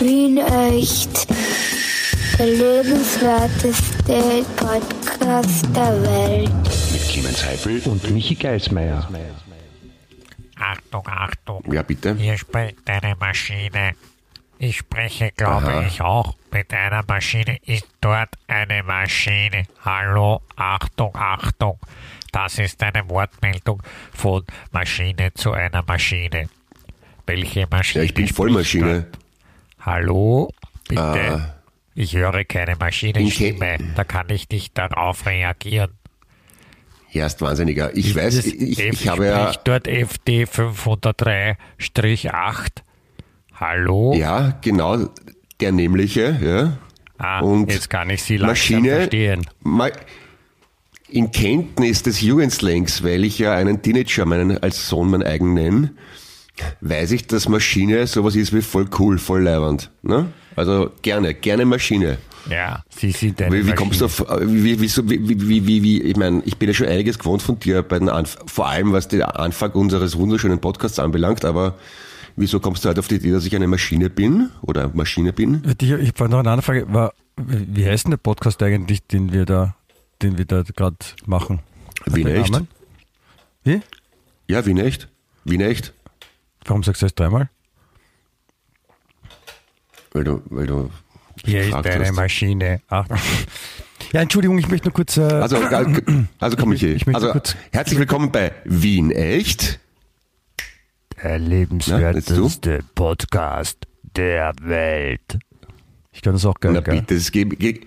Wien echt. Der lebenswerteste Podcast der Welt. Mit Clemens Heifel und Michi Geismeier. Achtung, Achtung. Ja, bitte. Hier spricht eine Maschine. Ich spreche, glaube Aha. ich, auch mit einer Maschine. Ist dort eine Maschine? Hallo, Achtung, Achtung. Das ist eine Wortmeldung von Maschine zu einer Maschine. Welche Maschine? Ja, ich bin Vollmaschine. dort? Hallo, bitte. Ah. Ich höre keine Maschinenstimme. Da kann ich nicht darauf reagieren. Ja, ist wahnsinniger. Ich weiß, Das ich, F ich habe ja, dort FD 503-8. Hallo? ja, genau, der nämliche, ja. Ah, Und jetzt kann ich Sie langsam Maschine, verstehen. Ma in Kenntnis des Jugendslangs, weil ich ja einen Teenager meinen, als Sohn mein eigen nenne, weiß ich, dass Maschine sowas ist wie voll cool, voll leibernd. Ne? Also gerne, gerne Maschine. Ja, Sie sind eine Wie, wie kommst du Maschine. auf, wie, wie, wie, wie, wie, wie, ich meine, ich bin ja schon einiges gewohnt von dir, bei den Anf vor allem was den Anfang unseres wunderschönen Podcasts anbelangt, aber wieso kommst du halt auf die Idee, dass ich eine Maschine bin oder Maschine bin? Ich, ich war noch eine andere Frage. War, wie heißt denn der Podcast eigentlich, den wir da, den wir da gerade machen? Hat Wien der echt? Namen? Wie? Ja, Wien echt? Wien echt? Warum sagst du das dreimal? Weil du, weil du Hier ist gefragt eine hast. Maschine. Achtung. Ja, Entschuldigung, ich möchte nur kurz. Äh, Also, also komm ich hier. ich möchte Also, kurz- herzlich willkommen bei Wien echt. Der Na, lebenswerteste Podcast der Welt. ich kann das auch geil. Na bitte, es geht, geht,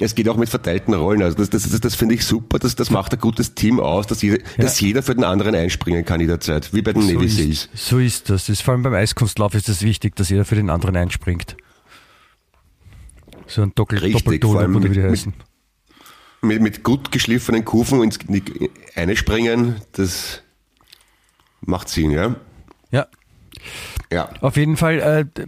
es geht auch mit verteilten Rollen. Also das, das, das, das finde ich super. Das, das macht ein gutes Team aus, dass jeder, dass jeder für den anderen einspringen kann jederzeit. Wie bei den so, Navy Seals. so ist das. vor allem beim Eiskunstlauf ist es das wichtig, dass jeder für den anderen einspringt. So ein Doppel Doppelton, die mit- heißen. Mit, mit gut geschliffenen Kufen ins einspringen, das macht Sinn, ja? Ja, Ja. Auf jeden Fall äh,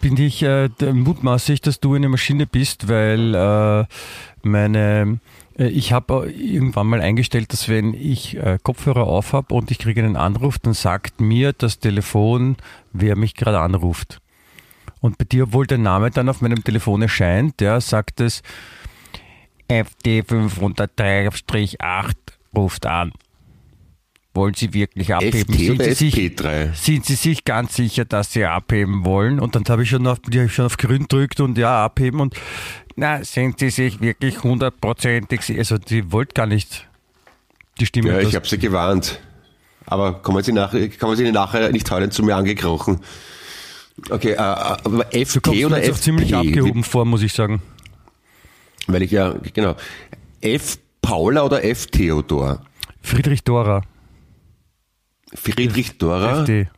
bin ich äh, mutmaßig, dass du eine Maschine bist, weil äh, meine äh, ich habe irgendwann mal eingestellt, dass wenn ich äh, Kopfhörer auf habe und ich kriege einen Anruf, dann sagt mir das Telefon, wer mich gerade anruft. Und bei dir, obwohl der Name dann auf meinem Telefon erscheint, der sagt es FD 503-8 ruft an. Wollen Sie wirklich abheben? Sind Sie sich, SP3? sind Sie sich ganz sicher, dass Sie abheben wollen? Und dann habe ich schon auf, die ich schon auf grün gedrückt und ja, abheben und na, sind Sie sich wirklich hundertprozentig sicher? Also, die wollt gar nicht die Stimme. Ja, ich habe sie gewarnt. Aber kommen Sie nachher, kommen Sie nachher nicht heulend zu mir angekrochen. Okay, äh, aber du FT kommst mir oder jetzt auch FP? ziemlich abgehoben vor, muss ich sagen. Weil ich ja, genau. F Paula oder F Theodor? Friedrich Dora, Friedrich Dora, FD.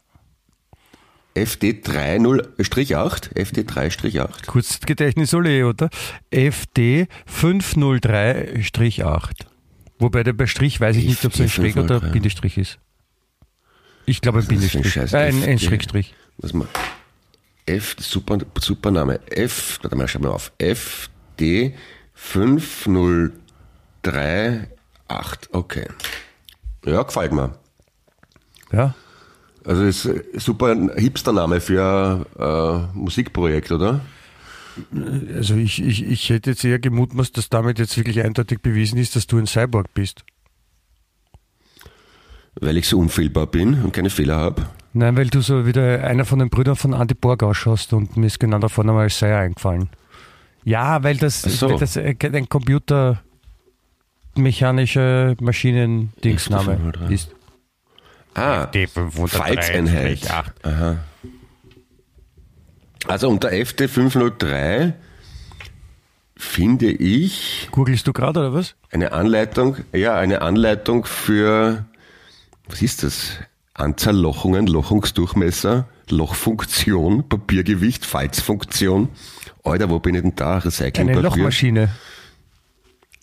FD 30-8, FD 3-8. Kurzgedächtnis Ole, oder? FD 503-8. Wobei der bei Strich weiß ich nicht, ob es ein FD Strich oder 503. Bindestrich ist. Ich glaube ein ein Bindestrich. Äh, ein, ein FD? Schrägstrich. Was mal? F, super, super Name. F, warte mal, schau mal auf. FD 5038. Okay. Ja, gefällt mir. Ja. Also ist äh, super ein Hipster-Name für äh, Musikprojekt, oder? Also ich, ich, ich hätte jetzt eher gemutmaßt, dass damit jetzt wirklich eindeutig bewiesen ist, dass du ein Cyborg bist. Weil ich so unfehlbar bin und keine Fehler habe. Nein, weil du so wieder einer von den Brüdern von Andy Borg ausschaust und mir ist genau davon einmal Sei eingefallen. Ja, weil das, so. weil das äh, ein Computer mechanische Maschinendingsname FD503. ist. Ah, Falzeinheit. 503-8. Aha. Also unter FD 503 finde ich Googlest du gerade oder was? eine Anleitung, ja, eine Anleitung für, was ist das? Anzahl Lochungen, Lochungsdurchmesser, Lochfunktion, Papiergewicht, Falzfunktion. Alter, wo bin ich denn da? Eine Recyclingpapier. Lochmaschine.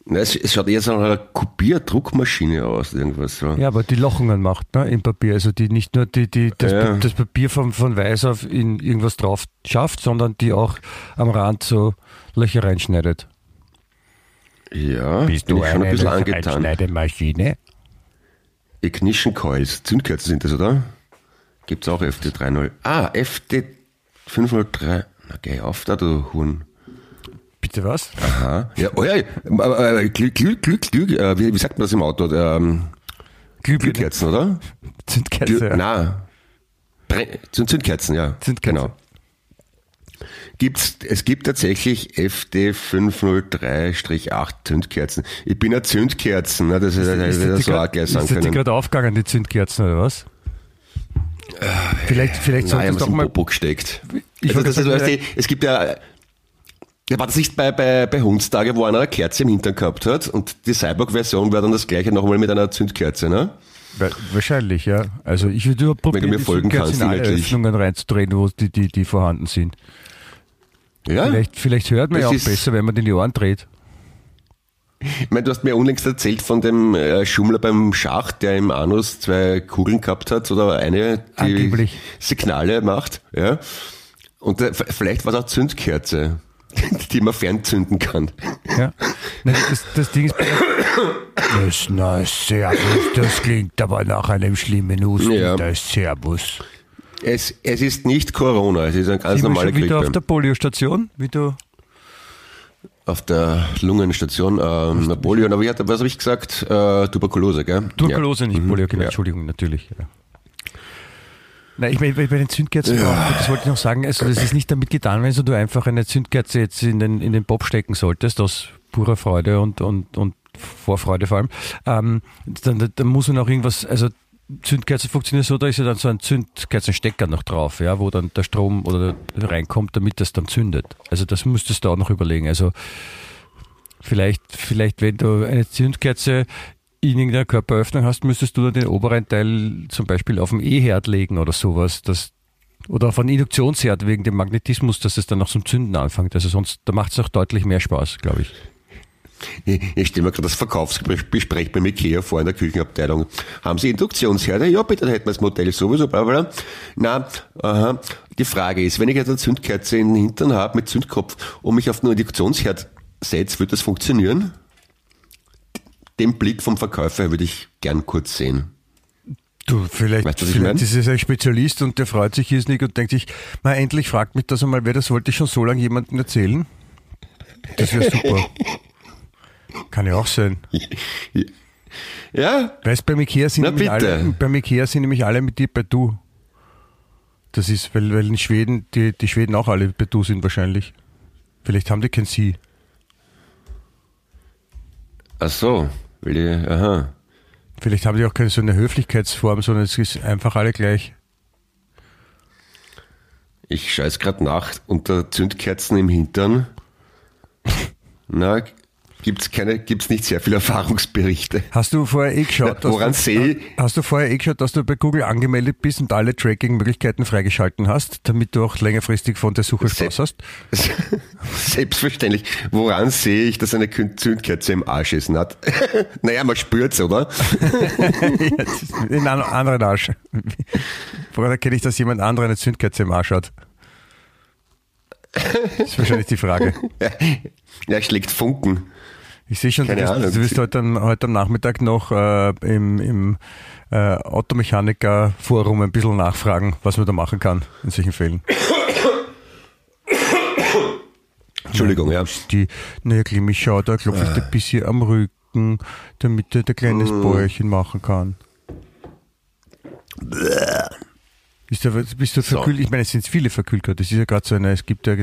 Na, es, es schaut eher so nach einer Kopierdruckmaschine aus, irgendwas so. Ja, aber die Lochungen macht, ne, im Papier. Also die nicht nur die, die, das, Ja. Das Papier von, von weiß auf in irgendwas drauf schafft, sondern die auch am Rand so Löcher reinschneidet. Ja, Bist du schon ein eine bisschen angetan. Schneidemaschine? Ignition Coils, Zündkerzen sind das, oder? Gibt's auch FD30. Ah, FD, 503. Na, geh auf da, du Huhn. Bitte was? Aha. Ja, oh ja, äh, Glück, Glück, Glück, Glück, äh, wie, wie sagt man das im Auto? Ähm, Glühbirne. Glühkerzen, oder? Zündkerze. Glüh, ja. Na, Zünd- Zündkerzen, ja. Zündkerzen. Genau. Gibt's, es gibt tatsächlich FD503-8 Zündkerzen. Ich bin ein Zündkerzen, ne? das ist, das Ist ist das so auch grad- gleich ist sagen das die können. gerade aufgegangen, die Zündkerzen, oder was? Vielleicht, vielleicht solltest haben du wir doch mal. Popo gesteckt. Ich Also das ist, sagen, weißt du, es gibt ja, ja, war das nicht bei, bei, bei Hundstage, wo einer eine Kerze im Hintern gehabt hat und die Cyborg-Version war dann das gleiche nochmal mit einer Zündkerze, ne? Wa- Wahrscheinlich, ja. Also ich würde nur probieren, mir die folgen Zündkerzen kannst, in alle inhaltlich. Öffnungen reinzudrehen, wo die, die, die vorhanden sind. Ja. Vielleicht, vielleicht hört man Das ja auch besser, wenn man den die Ohren dreht. Ich meine, du hast mir unlängst erzählt von dem äh, Schummler beim Schach, der im Anus zwei Kugeln gehabt hat oder eine, die Angeblich. Signale macht. Ja. Und äh, vielleicht war es auch Zündkerze, die man fernzünden kann. Ja. Nein, das, das Ding ist. Das, na, Servus, das klingt aber nach einem schlimmen Husten. Ja. Das Servus. Es, es ist nicht Corona, es ist eine ganz Sind wir normale schon wieder Grippe. auf der Poliostation? Wie du Auf der Lungenstation ähm, Napoleon, aber hat, was habe ich gesagt? Äh, Tuberkulose, gell? Tuberkulose, nicht Polio, genau, ja. Entschuldigung, natürlich. Ja. Nein, ich meine, bei den Zündkerzen, auch, das wollte ich noch sagen, also das ist nicht damit getan, wenn du einfach eine Zündkerze jetzt in den, in den Bob stecken solltest, aus purer Freude und, und, und Vorfreude vor allem, ähm, dann, dann muss man auch irgendwas, also Zündkerze funktioniert so, da ist ja dann so ein Zündkerzenstecker noch drauf, ja, wo dann der Strom oder reinkommt, damit das dann zündet. Also das müsstest du auch noch überlegen. Also vielleicht, vielleicht, wenn du eine Zündkerze in irgendeiner Körperöffnung hast, müsstest du dann den oberen Teil zum Beispiel auf den E-Herd legen oder sowas. Das, oder auf einen Induktionsherd wegen dem Magnetismus, dass es dann noch zum Zünden anfängt. Also sonst, da macht es noch deutlich mehr Spaß, glaube ich. Ich, ich stelle mir gerade das Verkaufsgespräch beim Ikea vor in der Küchenabteilung. Haben Sie Induktionsherde? Ja, bitte, dann hätten wir das Modell sowieso, bla bla. Na, aha. Die Frage ist, wenn ich jetzt eine Zündkerze in den Hintern habe mit Zündkopf und mich auf den Induktionsherd setze, wird das funktionieren? Den Blick vom Verkäufer würde ich gern kurz sehen. Du, vielleicht, Weißt du, vielleicht ist es ein Spezialist und der freut sich irrsinnig und denkt sich, na endlich fragt mich das einmal wer, das wollte ich schon so lange jemandem erzählen. Das wäre super. Kann ja auch sein. Ja, Weißt beim Ikea sind Na, nämlich bitte. alle, beim Ikea sind nämlich alle mit dir bei du. Das ist, weil, weil in Schweden, die, die Schweden auch alle bei du sind wahrscheinlich. Vielleicht haben die kein Sie. ach so, will ich, aha. Vielleicht haben die auch keine so eine Höflichkeitsform, sondern es ist einfach alle gleich. Ich scheiß gerade nach unter Zündkerzen im Hintern. Na, gibt's keine, gibt's nicht sehr viele Erfahrungsberichte. Hast du vorher eh geschaut, dass Woran du? Hast du vorher eh geschaut, dass du bei Google angemeldet bist und alle Tracking-Möglichkeiten freigeschalten hast, damit du auch längerfristig von der Suche Spaß hast? Selbstverständlich. Woran sehe ich, dass eine Zündkerze im Arsch ist? Nat? naja, man spürt's, oder? In einem anderen Arsch. Woran erkenne ich, dass jemand anderer eine Zündkerze im Arsch hat? Das ist wahrscheinlich die Frage. Ja, schlägt Funken. Ich sehe schon, du Keine wirst, Ahnung. du wirst heute, am, heute am Nachmittag noch äh, im, im äh, Automechaniker-Forum ein bisschen nachfragen, was man da machen kann in solchen Fällen. Entschuldigung, ja. Die, naja, Clemmy, schau, da klopfe ich dir ein bisschen am Rücken, damit der, der kleines Bäuerchen machen kann. Bist du, bist du verkühlt? Ich meine, es sind viele verkühlt gerade. Das ist ja gerade so eine, es gibt ja,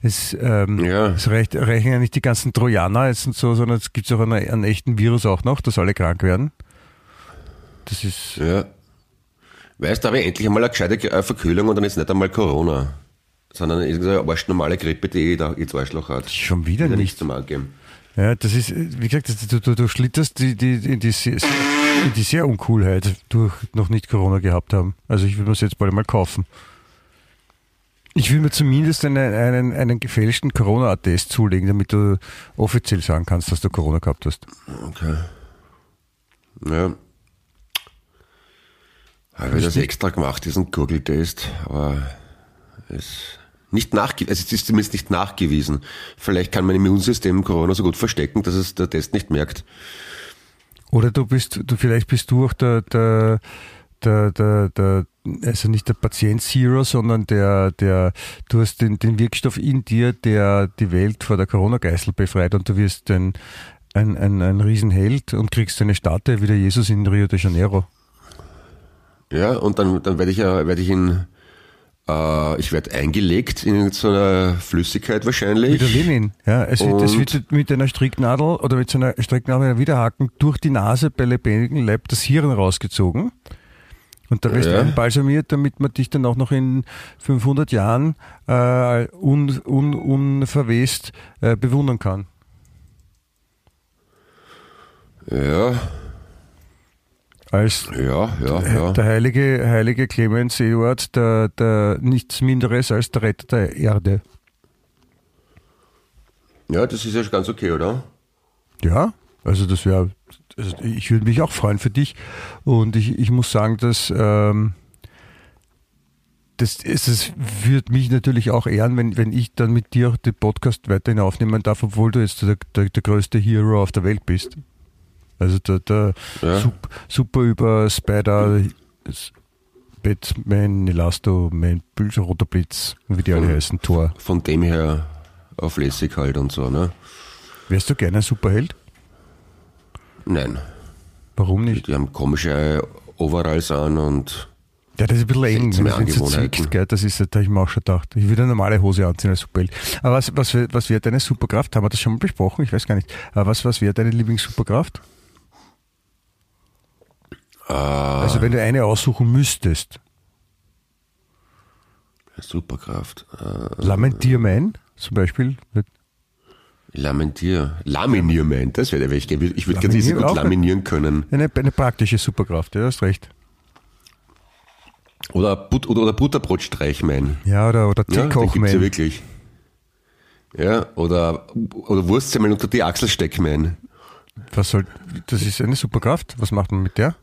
es, ähm, Ja. es reicht, reichen ja nicht die ganzen Trojaner jetzt und so, sondern es gibt auch einen, einen echten Virus auch noch, dass alle krank werden. Das ist, ja. Weißt du, da habe ich endlich einmal eine gescheite äh, Verkühlung und dann ist nicht einmal Corona. Sondern irgendeine arschnormale Grippe, die da ins Arschloch hat. schon wieder nicht. nichts zum Angeben. Ja, das ist, wie gesagt, du, du, du schlitterst die, die, in, die, in die sehr Uncoolheit durch noch nicht Corona gehabt haben. Also ich will mir das jetzt bald mal kaufen. Ich will mir zumindest einen, einen, einen gefälschten Corona-Attest zulegen, damit du offiziell sagen kannst, dass du Corona gehabt hast. Okay. Ja. Habe ich das extra gemacht, diesen Gurgeltest, aber es nicht also es ist zumindest nicht nachgewiesen. Vielleicht kann mein Immunsystem Corona so gut verstecken, dass es der Test nicht merkt. Oder du bist, du vielleicht bist du auch der, der, der, der, der, also nicht der Patient Zero, sondern der, der, du hast den, den Wirkstoff in dir, der die Welt vor der Corona-Geißel befreit und du wirst ein, ein, ein, ein Riesenheld und kriegst eine Statue wie der Jesus in Rio de Janeiro. Ja, und dann, dann werde ich ja, werde ich in, äh, ich werde eingelegt in so einer Flüssigkeit wahrscheinlich. Wie der Lenin. Ja, es wird, es wird mit einer Stricknadel oder mit so einer Stricknadel einer Widerhaken durch die Nase bei lebendigem Leib das Hirn rausgezogen. Und wirst du Ja. einbalsamiert, damit man dich dann auch noch in 500 Jahren äh, un, un, unverwest äh, bewundern kann. Ja, Als ja, ja, ja. der heilige, heilige Clemens Eduard, der, der nichts Minderes als der Retter der Erde. Ja, das ist ja schon ganz okay, oder? Ja, also das wäre, also ich würde mich auch freuen für dich. Und ich, ich muss sagen, dass ähm, das, es, es würde mich natürlich auch ehren, wenn, wenn ich dann mit dir auch den Podcast weiterhin aufnehmen darf, obwohl du jetzt der, der, der größte Hero auf der Welt bist. Also der, der Ja. sup, super über Spider, Batman, Elasto, Man, Blitz, Roter Blitz, wie die alle Mhm. heißen, Tor. Von dem her auf lässig halt und so, ne? Wärst du gerne ein Superheld? Nein. Warum nicht? Die haben komische Overalls an und Ja, das ist ein bisschen eng, wenn es so zwickt, gell? Das ist, da habe ich mir auch schon gedacht. Ich würde eine normale Hose anziehen als Superheld. Aber was, was, was wäre deine Superkraft? Haben wir das schon mal besprochen? Ich weiß gar nicht. Aber was, was wäre deine Lieblingssuperkraft? Äh, Also wenn du eine aussuchen müsstest. Superkraft. Äh, Lamentiermein zum Beispiel. Lamentier. Laminier meint, das wäre der Weg. Ich würde ganz Laminieren gut laminieren können. Eine, eine praktische Superkraft, ja, du hast recht. Oder, But oder, oder Butterbrotstreich mein. Ja, oder, oder Ja, gibt's ja Teekochmein. wirklich. Ja, oder, oder Wurstsemmel unter die Achsel stecken mein. was soll, das ist eine Superkraft. Was macht man mit der?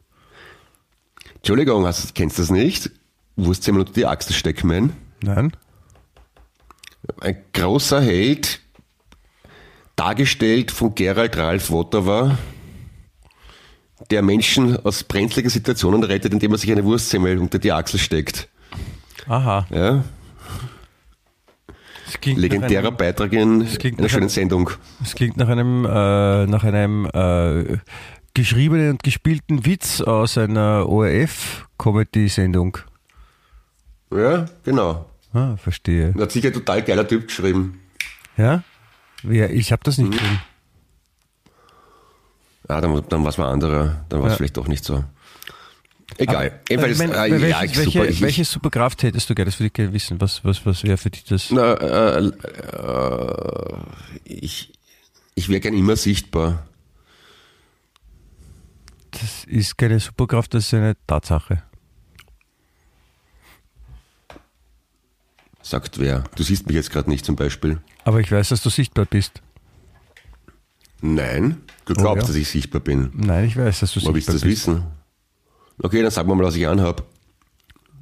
Entschuldigung, hast, kennst du das nicht? Wurstsemmel unter die Achsel stecken mein. Nein? Ein großer Held, dargestellt von Gerald Ralf Wotterer, der Menschen aus brenzligen Situationen rettet, indem er sich eine Wurstsemmel unter die Achsel steckt. Aha. Ja? Legendärer einem- Beitrag in einer schönen Sendung. Es klingt nach einem, äh, nach einem äh, geschriebenen und gespielten Witz aus einer ORF-Comedy-Sendung. Ja, genau. Ah, verstehe. Hat sicher ein total geiler Typ geschrieben. Ja? ja ich habe das Mhm. nicht geschrieben. Ah, dann, dann war es mal anderer. Dann war es Ja. vielleicht doch nicht so. Egal. Aber, Jedenfalls, äh, mein- äh, welche, ja, ich, welche, super. Ich, welche Superkraft hättest du gerne? Das würde ich gerne wissen. Was, was, was wäre für dich das? na, äh, äh, ich, ich wäre gern immer sichtbar. Das ist keine Superkraft, das ist eine Tatsache. Sagt wer. Du siehst mich jetzt gerade nicht zum Beispiel. Aber ich weiß, dass du sichtbar bist. Nein, du glaubst, Oh, ja. dass ich sichtbar bin. Nein, ich weiß, dass du Wo willst sichtbar du das bist. wissen? Okay, dann sag mal, was ich anhab.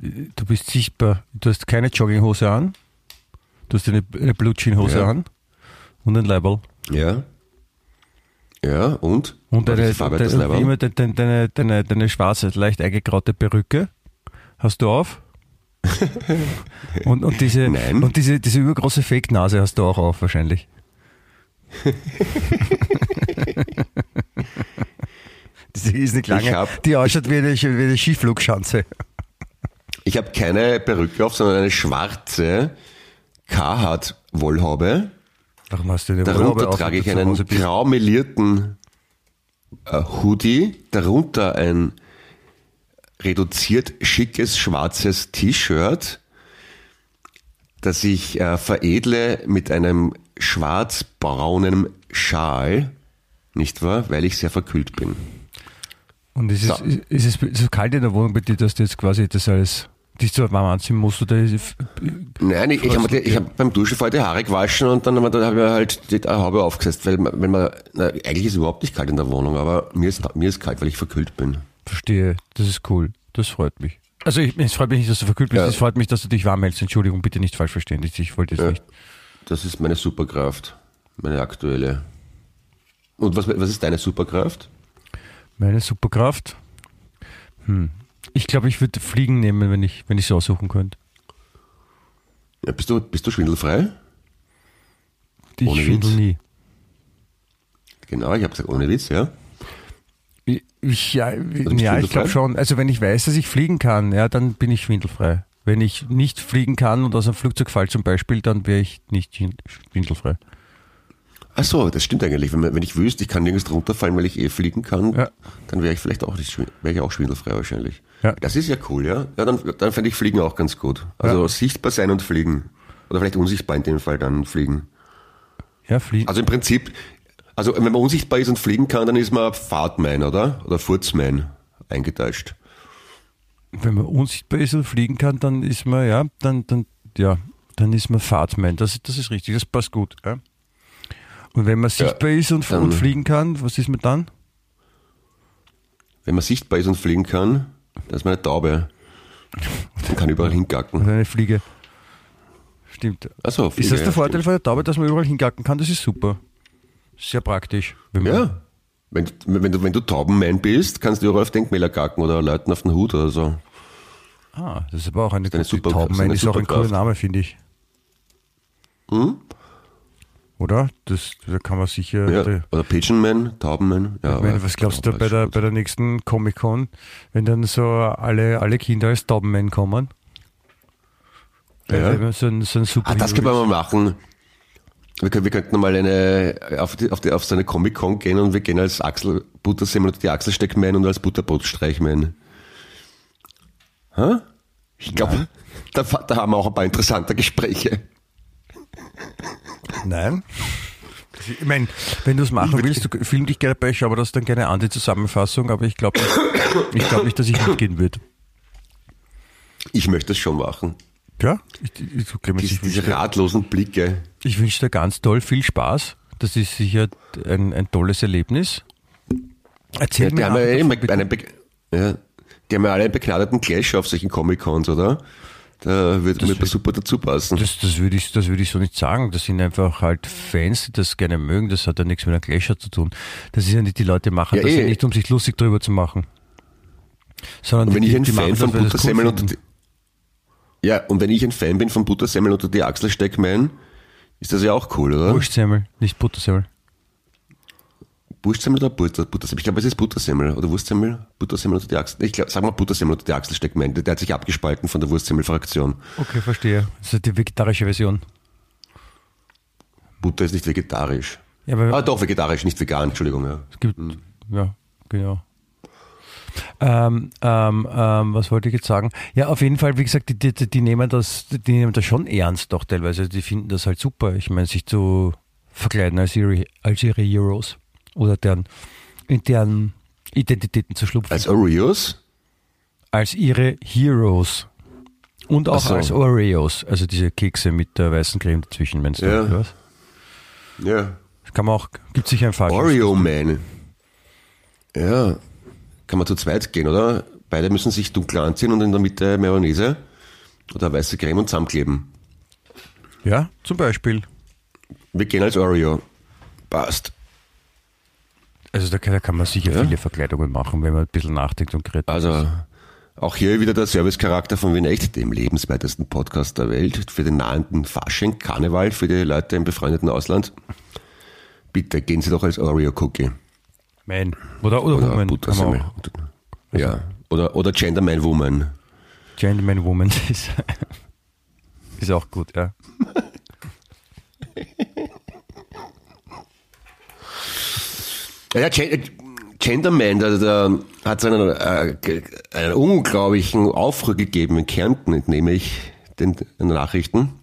Du bist sichtbar. Du hast keine Jogginghose an. Du hast eine, eine Blutschinhose Ja. an. Und ein Leiberl. Ja? Ja, und? Und deine, deine, deine, deine, deine, schwarze, leicht eingegraute Perücke hast du auf. und und, diese, Nein. und diese, diese übergroße Fake-Nase hast du auch auf wahrscheinlich. diese ist nicht Ich lange, die ausschaut wie eine, wie eine Skiflugschanze. Ich habe keine Perücke auf, sondern eine schwarze Carhartt-Wollhaube. Warum hast du eine Darunter trage ich einen bist? grau melierten äh, Hoodie, darunter ein reduziert schickes schwarzes T-Shirt, das ich äh, veredle mit einem schwarz-braunen Schal, nicht wahr? Weil ich sehr verkühlt bin. Und ist, So. es, ist es so kalt in der Wohnung bei dir, dass du jetzt quasi das alles dich so warm anziehen musst? Oder ist, Nein, ich, ich habe hab beim Duschen vorher die Haare gewaschen und dann habe ich halt die Haube aufgesetzt, weil wenn man, na, eigentlich ist es überhaupt nicht kalt in der Wohnung, aber mir ist, mir ist kalt, weil ich verkühlt bin. verstehe, das ist cool. Das freut mich. Also ich, es freut mich nicht, dass du verkühlt bist, Ja. es freut mich, dass du dich warm hältst. Entschuldigung, bitte nicht falsch verstehen. Ich- wollte jetzt Ja. nicht. Das ist meine Superkraft, meine aktuelle. Und was, was ist deine Superkraft? Meine Superkraft? Hm. Ich glaube, ich würde Fliegen nehmen, wenn ich wenn ich es aussuchen könnte. Ja, bist, du, bist du schwindelfrei? Ich Ohne schwindel Witz. nie. Genau, ich habe gesagt, ohne Witz, ja. Ich, ja, bist ja ich glaube schon. Also wenn ich weiß, dass ich fliegen kann, ja, dann bin ich schwindelfrei. Wenn ich nicht fliegen kann und aus einem Flugzeug fall zum Beispiel, dann wäre ich nicht schwin- schwindelfrei. Ach so, das stimmt eigentlich. Wenn, man- wenn ich wüsste, ich kann nirgends runterfallen, weil ich eh fliegen kann, Ja. dann wäre ich vielleicht auch nicht, wäre ich auch schwindelfrei wahrscheinlich. Ja. Das ist ja cool, ja. Ja, dann, dann fände ich Fliegen auch ganz gut. Also Ja. sichtbar sein und fliegen. Oder vielleicht unsichtbar in dem Fall dann fliegen. Ja, fliegen. Also im Prinzip, also wenn man unsichtbar ist und fliegen kann, dann ist man Fahrtman, oder? Oder Furzman eingetäuscht. wenn man unsichtbar ist und fliegen kann, dann ist man, ja, dann, dann, ja, dann ist man Fahrtman. Das, das ist richtig, das passt gut. Ja. Und wenn man sichtbar ist und, und fliegen kann, was ist man dann? Wenn man sichtbar ist und fliegen kann, dann ist man eine Taube. Man kann überall hingacken. Oder eine Fliege. Stimmt. Achso, ist das der Vorteil von der Taube, dass man überall hingacken kann? Das ist super. Sehr praktisch. Wenn Ja. Wenn, du- wenn, du, wenn du Taubenman bist, kannst du überall auf Denkmäler gacken oder Leuten auf den Hut oder so. Ah, das ist aber auch eine eine super- Taubenmann ist eine ist auch ein cooler Name, finde ich. Hm? Oder? Das, da kann man sicher. Ja. da- Oder Pigeonman, Taubenman. Ja, ich meine, was glaubst du bei der, bei der nächsten Comic-Con, wenn dann so alle, alle Kinder als Taubenman kommen? Ja. Man so ein, so ein super Ah, das können wir mal machen. Wir, können, wir könnten mal eine, auf, die, auf, die, auf so eine Comic-Con gehen und wir gehen als Axel Buttersemmel und die Achselsteckman und als Butterbrotstreichman. Hä? Ich glaube, da, da haben wir auch ein paar interessante Gespräche. Nein. Ich meine, wenn du es machen willst, du film dich gerne bei, schau aber das dann gerne an, die Zusammenfassung, aber ich glaube ich glaub nicht, dass ich mitgehen würde. Ich möchte es schon machen. Ja? Ich, ich, ich, Clemens, wünsche diese ratlosen Blicke. ich wünsche dir ganz toll viel Spaß. Das ist sicher ein, ein tolles Erlebnis. Erzähl Ja, die mir haben ja, einen, ja, die haben ja alle einen begnadeten Clash auf solchen Comic-Cons, oder? Da würde mir wird- super dazu passen. Das, das würde ich, das würde ich so nicht sagen. Das sind einfach halt Fans, die das gerne mögen. Das hat ja nichts mit einem Clasher zu tun. Das ist ja nicht, die Leute machen Ja, das ja eh. nicht, um sich lustig drüber zu machen. Sondern Und wenn die, ich ein Fan von das, das und finden. die, ja, und wenn ich ein Fan bin von Buttersemmeln oder die Achselsteckman, ist das ja auch cool, oder? Wurstsemmel, nicht Buttersemmel. Wurstsemmel oder Butter, Buttersemmel? Ich glaube, es ist Buttersemmel oder Wurstsemmel, Buttersemmel oder die Achsel. Ich glaube, sag mal Buttersemmel oder die Achselsteckman. Der, der hat sich abgespalten von der Wurstsemmel-Fraktion. Okay, verstehe. Das ist die vegetarische Version. Butter ist nicht vegetarisch. Ja, aber Ah, doch, vegetarisch, nicht vegan, Entschuldigung. Ja. es gibt, ja, genau. Ähm, ähm, ähm, was wollte ich jetzt sagen? Ja, auf jeden Fall, wie gesagt, die, die, die nehmen das, die nehmen das schon ernst doch teilweise. Die finden das halt super. Ich meine, sich zu verkleiden als ihre, als ihre Heroes oder deren, in deren Identitäten zu schlupfen. Als Oreos? als ihre Heroes. Und auch so. als Oreos, also diese Kekse mit der weißen Creme dazwischen, meinst du? Ja. oder Was? Ja. Das kann man auch, gibt sicher ein falsches. Oreo Man. Ja. Kann man zu zweit gehen, oder? Beide müssen sich dunkel anziehen und in der Mitte Mayonnaise oder weiße Creme und zusammenkleben. Ja, zum Beispiel. Wir gehen als Oreo. Passt. Also da kann, da kann man sicher Ja. viele Verkleidungen machen, wenn man ein bisschen nachdenkt und kreativ Also, ist. auch hier wieder der Servicecharakter von Wien Echt, dem lebensweitesten Podcast der Welt, für den nahenden Fasching, Karneval, für die Leute im befreundeten Ausland. Bitte gehen Sie doch als Oreo-Cookie. Man. Oder, oder, Oder Woman. Buttersemmel. auch. Ja. Oder, oder Genderman Woman. Gentleman Woman ist, ist auch gut, ja. Ja, der Gen- Genderman, der, der hat so einen, äh, einen unglaublichen Aufruhr gegeben in Kärnten, entnehme ich den, den Nachrichten,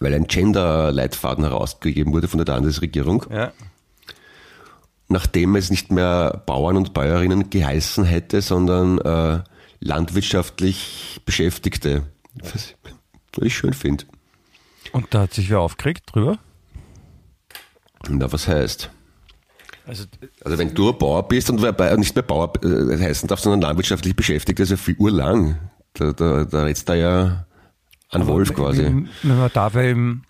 weil ein Gender-Leitfaden herausgegeben wurde von der Landesregierung. ja. nachdem es nicht mehr Bauern und Bäuerinnen geheißen hätte, sondern äh, landwirtschaftlich Beschäftigte. Was ich schön finde. Und da hat sich wer aufgeregt drüber. Na, was heißt? Also, Also wenn du ein Bauer bist und nicht mehr Bauer äh, heißen darf, sondern landwirtschaftlich beschäftigt, ist ja viel urlang. Da, da, da redst du ja an Wolf quasi. Man darf ja im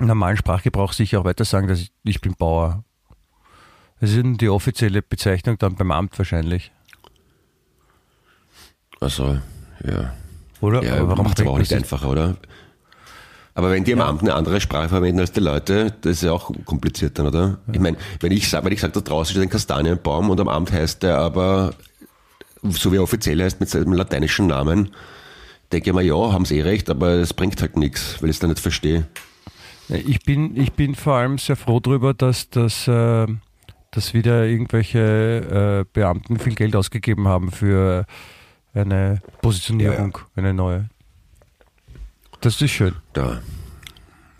normalen Sprachgebrauch sicher auch weiter sagen, dass ich, ich bin Bauer. Das ist die offizielle Bezeichnung dann beim Amt wahrscheinlich. Also, ja. Oder? Ja, warum macht aber auch nicht einfacher, oder? Aber wenn die am Abend eine andere Sprache verwenden als die Leute, das ist ja auch kompliziert dann, oder? Ich meine, wenn ich sage, wenn ich sage, da draußen steht ein Kastanienbaum und am Abend heißt der aber, so wie er offiziell heißt, mit seinem lateinischen Namen, denke ich mir, ja, haben sie eh recht, aber es bringt halt nichts, weil ich es dann nicht verstehe. Ich bin, ich bin vor allem sehr froh darüber, dass, dass, äh, dass wieder irgendwelche äh, Beamten viel Geld ausgegeben haben für eine Positionierung, eine neue. Das ist schön. Da,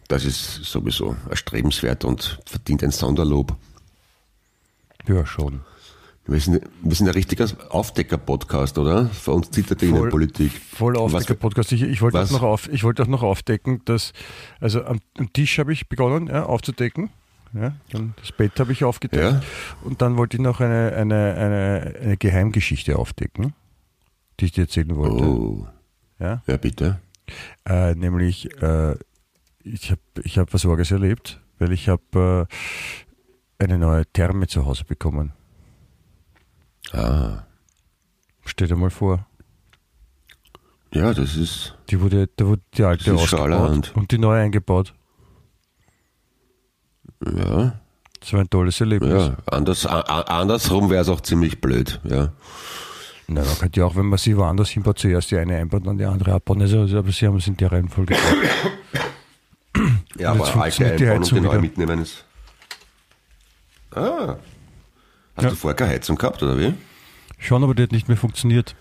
das ist sowieso erstrebenswert und verdient ein Sonderlob. Ja, schon. Wir sind, wir sind ein richtiger Aufdecker-Podcast, oder? Für uns zittert die Voll- Innenpolitik. Voll auf Was der für- Podcast. Ich, ich wollte auch noch auf, ich wollte auch noch aufdecken, dass also am, am Tisch habe ich begonnen ja, aufzudecken. Ja, dann das Bett habe ich aufgedeckt Ja. und dann wollte ich noch eine, eine, eine, eine Geheimgeschichte aufdecken, die ich dir erzählen wollte. Oh, Ja? ja bitte. Äh, nämlich, äh, ich habe ich hab was Sorges erlebt, weil ich habe äh, eine neue Therme zu Hause bekommen. Ah, Stell dir mal vor. ja, das ist, Die wurde, da wurde die alte ausgebaut und die neue eingebaut. ja, Das war ein tolles Erlebnis. ja, anders, a, andersrum wäre es auch ziemlich blöd, ja. Na, man könnte ja auch, wenn man sie woanders hinbaut, zuerst die eine einbaut, dann die andere abbauen. Also, also, aber sie haben es in der Reihenfolge gemacht. Ja, aber jetzt alte funktioniert die einbauen und Heizung die neu wieder. mitnehmen ist. Ah. Hast Ja. du vorher keine Heizung gehabt, oder wie? Schon, aber die hat nicht mehr funktioniert.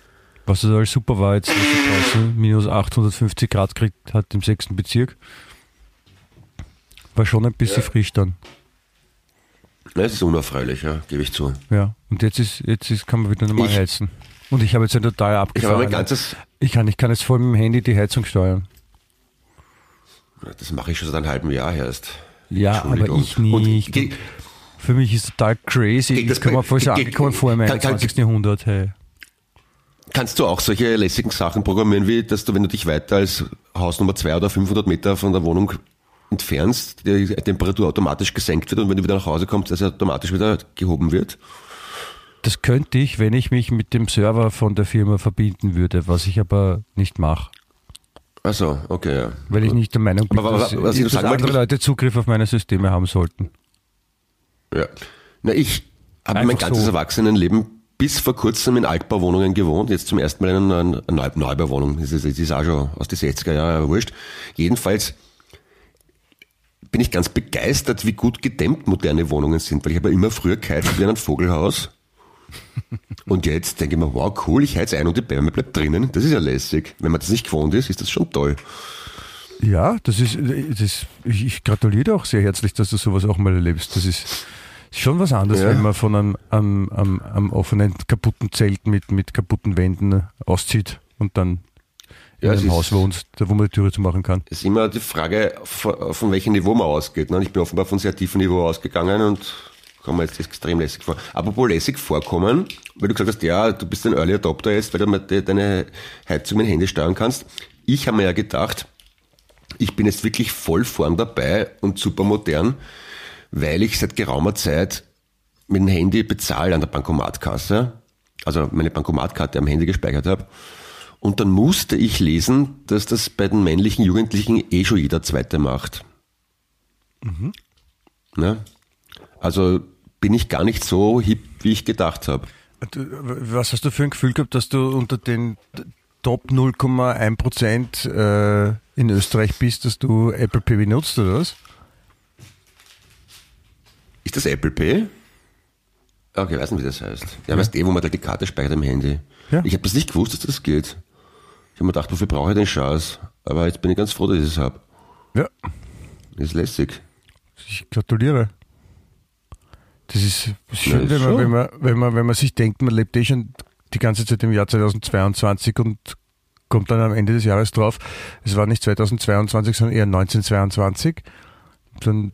Was das alles super war, jetzt draußen minus 850 Grad kriegt hat im sechsten Bezirk. War schon ein bisschen frisch dann. Es ist unerfreulich, ja, gebe ich zu. Ja. Und jetzt ist, jetzt ist, kann man wieder normal Ich- heizen. Und ich habe jetzt ein total Ich abgefahren. mein ganzes, ich kann, ich kann jetzt voll mit dem Handy die Heizung steuern. das mache ich schon seit einem halben Jahr erst. Ja, aber ich nicht. Und Für mich ist total crazy. Ich das komme bei- mir voll so ge- ge- angekommen vor im kann- kann- 21. Jahrhundert. Hey. Kannst du auch solche lässigen Sachen programmieren, wie dass du, wenn du dich weiter als Haus Nummer 200 oder 500 Meter von der Wohnung entfernst, die Temperatur automatisch gesenkt wird und wenn du wieder nach Hause kommst, dass er automatisch wieder gehoben wird? Das könnte ich, wenn ich mich mit dem Server von der Firma verbinden würde, was ich aber nicht mache. Also, okay, ja. Weil ich nicht der Meinung bin, Aber wa- dass, wa- was ich dass andere Leute Zugriff auf meine Systeme haben sollten. ja. Na, ich habe mein ganzes so. Erwachsenenleben bis vor kurzem in Altbauwohnungen gewohnt, jetzt zum ersten Mal in einer, Neu Neubauwohnung. Das ist, das ist auch schon aus den 60er Jahren, aber wurscht. Jedenfalls bin ich ganz begeistert, wie gut gedämmt moderne Wohnungen sind, weil ich habe ja immer früher geheizt wie in einem Vogelhaus. Und jetzt denke ich mir, wow, cool, ich heiz ein und die Wärme bleibt drinnen. Das ist ja lässig. Wenn man das nicht gewohnt ist, ist das schon toll. Ja, das ist, das, ich, gratuliere dir auch sehr herzlich, dass du sowas auch mal erlebst. Das ist schon was anderes, Ja. wenn man von einem, einem, einem, einem offenen, kaputten Zelt mit, mit kaputten Wänden auszieht und dann in Ja, es einem Haus wohnt, da wo man die Türe zu machen kann. Es ist immer die Frage, von von welchem Niveau man ausgeht. ne? Ich bin offenbar von sehr tiefem Niveau ausgegangen und komme mir jetzt extrem lässig vor. Apropos lässig vorkommen, weil du gesagt hast, ja, du bist ein Early Adopter jetzt, weil du deine Heizung mit dem Handy steuern kannst. Ich habe mir ja gedacht, ich bin jetzt wirklich voll vorn dabei und super modern, weil ich seit geraumer Zeit mit dem Handy bezahle an der Bankomatkasse, also meine Bankomatkarte am Handy gespeichert habe. Und dann musste ich lesen, dass das bei den männlichen Jugendlichen eh schon jeder Zweite macht. Ne? Also bin ich gar nicht so hip, wie ich gedacht habe. Du, Was hast du für ein Gefühl gehabt, dass du unter den Top 0,1 Prozent äh, in Österreich bist, dass du Apple Pay benutzt oder was? Ist das Apple Pay? Okay, ich weiß nicht, wie das heißt. Ja, weißt du, wo man halt die Karte speichert am Handy. Ja. Ich habe das nicht gewusst, dass das geht. Ich habe mir gedacht, wofür brauche ich den Scheiß? Aber jetzt bin ich ganz froh, dass ich es habe. Ja, Das ist lässig. ich gratuliere. Das ist schön, Ja, wenn, man, wenn, man, wenn, man, wenn man sich denkt, man lebt eh schon die ganze Zeit im Jahr 2022 und kommt dann am Ende des Jahres drauf, es war nicht 2022, sondern eher 1922. Dann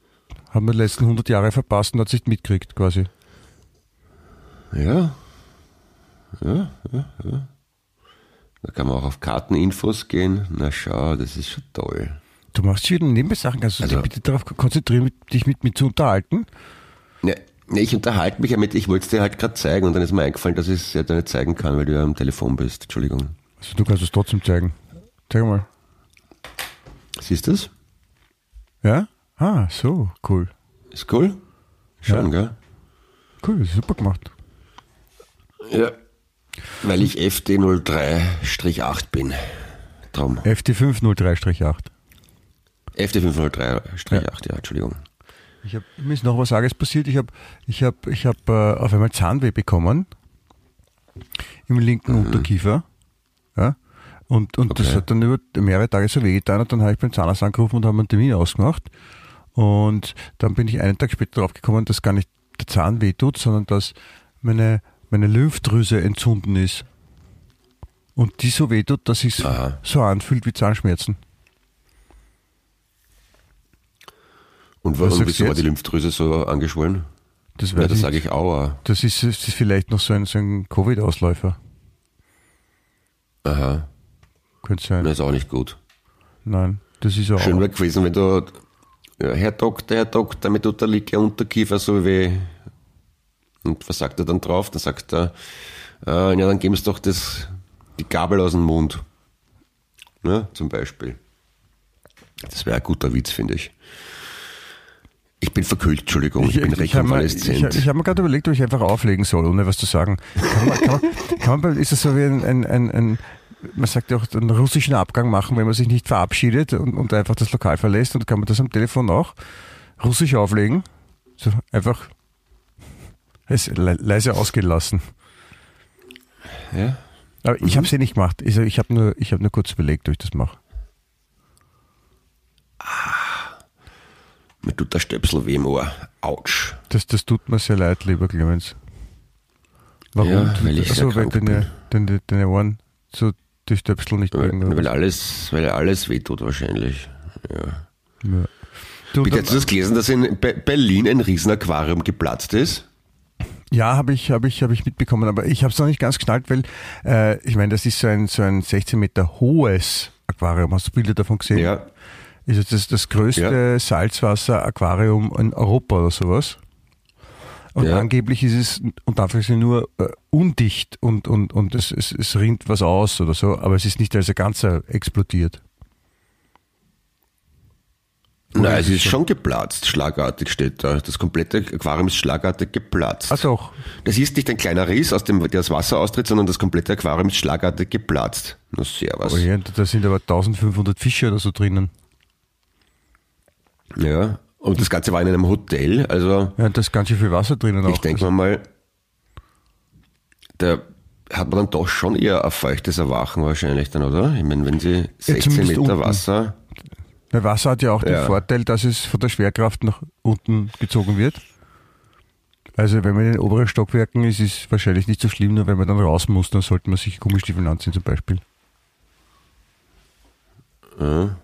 haben wir die letzten 100 Jahre verpasst und hat sich mitgekriegt quasi. Ja. Ja, ja, ja. Da kann man auch auf Karteninfos gehen. Na schau, das ist schon toll. Du machst wieder Nebensachen, kannst du Also- dich bitte darauf konzentrieren, dich mit mir zu unterhalten? Ja, Nee, ich unterhalte mich ja mit, ich wollte es dir halt gerade zeigen und dann ist mir eingefallen, dass ich es ja dir nicht zeigen kann, weil du ja am Telefon bist. Entschuldigung. Also du kannst es trotzdem zeigen. Zeig mal. Siehst du es? Ja? Ah, so, cool. Ist cool? Schon, gell? Cool, super gemacht. Ja. Weil ich FD03-8 bin. Drum. FT503-8. FD503-8, ja, Entschuldigung. Ich hab, mir ist noch was Arges passiert. Ich habe ich hab, ich hab, äh, auf einmal Zahnweh bekommen. Im linken Unterkiefer. Ja. Und, und das Okay. hat dann über mehrere Tage so wehgetan. Und dann habe ich beim Zahnarzt angerufen und haben einen Termin ausgemacht. Und dann bin ich einen Tag später drauf gekommen, dass gar nicht der Zahn weh tut, sondern dass meine, meine Lymphdrüse entzünden ist. Und die so weh tut, dass es so anfühlt wie Zahnschmerzen. Und, sagst wieso du war die? Lymphdrüse so angeschwollen? Das, Ja, das sage ich aua. Das ist, das ist vielleicht noch so ein, so ein Covid-Ausläufer. Aha. Könnte sein. Das ist auch nicht gut. Nein, das ist auch. Schön wäre gewesen, wenn du, ja, Herr Doktor, Herr Doktor, mir tut der linke Unterkiefer so weh. Und was sagt er dann drauf? Dann sagt er, äh, ja, dann geben Sie doch das, die Gabel aus dem Mund. Ne, zum Beispiel. Das wäre ein guter Witz, finde ich. Ich bin verkühlt, Entschuldigung, ich, bin ich habe mir, ich, rekonvaleszent. ich hab mir gerade überlegt, ob ich einfach auflegen soll, ohne was zu sagen. Kann man, kann man, kann man, ist das so wie ein, ein, ein, ein, man sagt ja auch, einen russischen Abgang machen, wenn man sich nicht verabschiedet und, und einfach das Lokal verlässt und kann man das am Telefon auch russisch auflegen? So einfach es le leise ausgehen lassen. ja? Aber ich habe es eh nicht gemacht. Ich, ich habe nur, ich hab nur kurz überlegt, ob ich das mache. Mir tut der Stöpsel weh im Ohr. Autsch. Das, das tut mir sehr leid, lieber Clemens. Warum? Ja, weil ich also, weil deine, deine, deine Ohren so die Stöpsel nicht Weil, mögen. weil alles, weil alles weh tut wahrscheinlich. Ja. Ja. Du, Bitte, hast du das gelesen, dass in Be Berlin ein Riesenaquarium geplatzt ist? Ja, habe ich, habe ich, habe ich mitbekommen, aber ich habe es noch nicht ganz geschnallt, weil äh, ich meine, das ist so ein, so ein 16 Meter hohes Aquarium. Hast du Bilder davon gesehen? Ja. Ist es das, das größte Ja. Salzwasser-Aquarium in Europa oder sowas? Und Ja. angeblich ist es unter Anführungszeichen nur äh, undicht und, und, und es, es, es rinnt was aus oder so, aber es ist nicht als ein Ganzer explodiert. Nein, ist es es ist schon geplatzt, schlagartig steht da. Das komplette Aquarium ist schlagartig geplatzt. Ach doch. Das ist nicht ein kleiner Riss, aus dem der das Wasser austritt, sondern das komplette Aquarium ist schlagartig geplatzt. Na servus. Oh ja, da sind aber 1500 Fische oder so drinnen. Ja. Und das Ganze war in einem Hotel, also Ja, und da ist ganz schön viel Wasser drinnen ich auch. denke mir mal, da hat man dann doch schon eher ein feuchtes Erwachen wahrscheinlich dann, oder? Ich meine, wenn sie 16 zumindest Meter unten. Wasser, Weil Wasser hat ja auch den Ja. Vorteil, dass es von der Schwerkraft nach unten gezogen wird. Also wenn man in den oberen Stockwerken ist, ist es wahrscheinlich nicht so schlimm, nur wenn man dann raus muss, dann sollte man sich Gummistiefeln anziehen zum Beispiel. ja,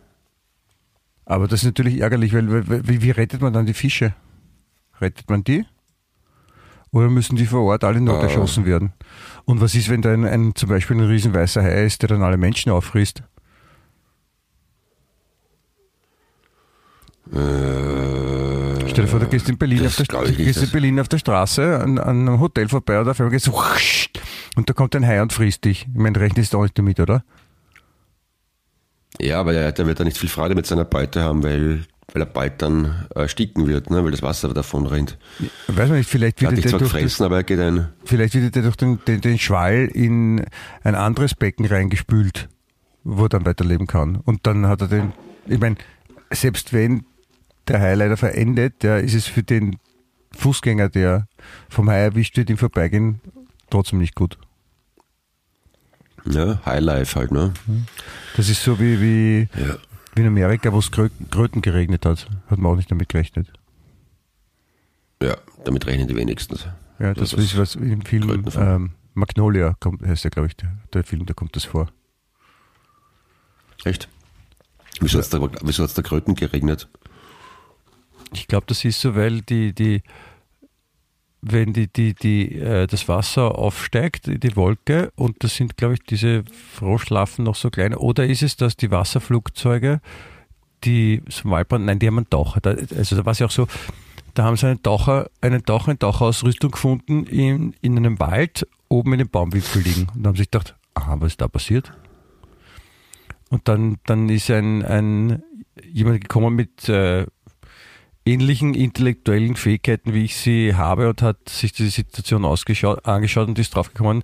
Aber das ist natürlich ärgerlich, weil, wie, wie rettet man dann die Fische? Rettet man die? Oder müssen die vor Ort alle noch Ah. erschossen werden? Und was ist, wenn da ein, ein, zum Beispiel ein riesen weißer Hai ist, der dann alle Menschen auffrisst? äh, Stell dir vor, du gehst in Berlin, auf der, du gehst in Berlin auf der Straße an, an einem Hotel vorbei und auf einmal geht's so und da kommt ein Hai und frisst dich. Ich meine, rechnest du auch nicht damit, oder? Ja, aber der, der wird da nicht viel Freude mit seiner Beute haben, weil, weil er bald dann äh, sticken wird, ne? weil das Wasser davon rennt. Weiß man nicht, vielleicht Er wird der zwar durch, gefressen, aber er geht ein. vielleicht wird der durch den, den, den Schwall in ein anderes Becken reingespült, wo er dann weiterleben kann. Und dann hat er den, ich meine, selbst wenn der Hai leider verendet, ja, ist es für den Fußgänger, der vom Hai erwischt wird, im Vorbeigehen trotzdem nicht gut. Ja, Highlife halt, ne? Das ist so wie, wie, Ja. wie in Amerika, wo es Krö Kröten geregnet hat. Hat man auch nicht damit gerechnet. Ja, damit rechnen die wenigstens. Ja, das Ja, das ist was im Film ähm, Magnolia kommt, heißt ja, glaube ich, der, der Film, da kommt das vor. Echt? Wieso hat's da, wieso hat's da Kröten geregnet? Ich glaube, das ist so, weil die, die, wenn die, die, die, äh, das Wasser aufsteigt, die Wolke, und das sind, glaube ich, diese Froschlarven noch so klein. Oder ist es, dass die Wasserflugzeuge, die zum Walbrand, nein, die haben einen Taucher. Da, also da war es ja auch so, da haben sie einen Taucher, einen Taucher in Taucherausrüstung gefunden in, in einem Wald oben in dem Baumwipfel liegen. Und haben sich gedacht, aha, was ist da passiert? Und dann, dann ist ein, ein jemand gekommen mit äh, ähnlichen intellektuellen Fähigkeiten, wie ich sie habe, und hat sich diese Situation angeschaut und ist draufgekommen,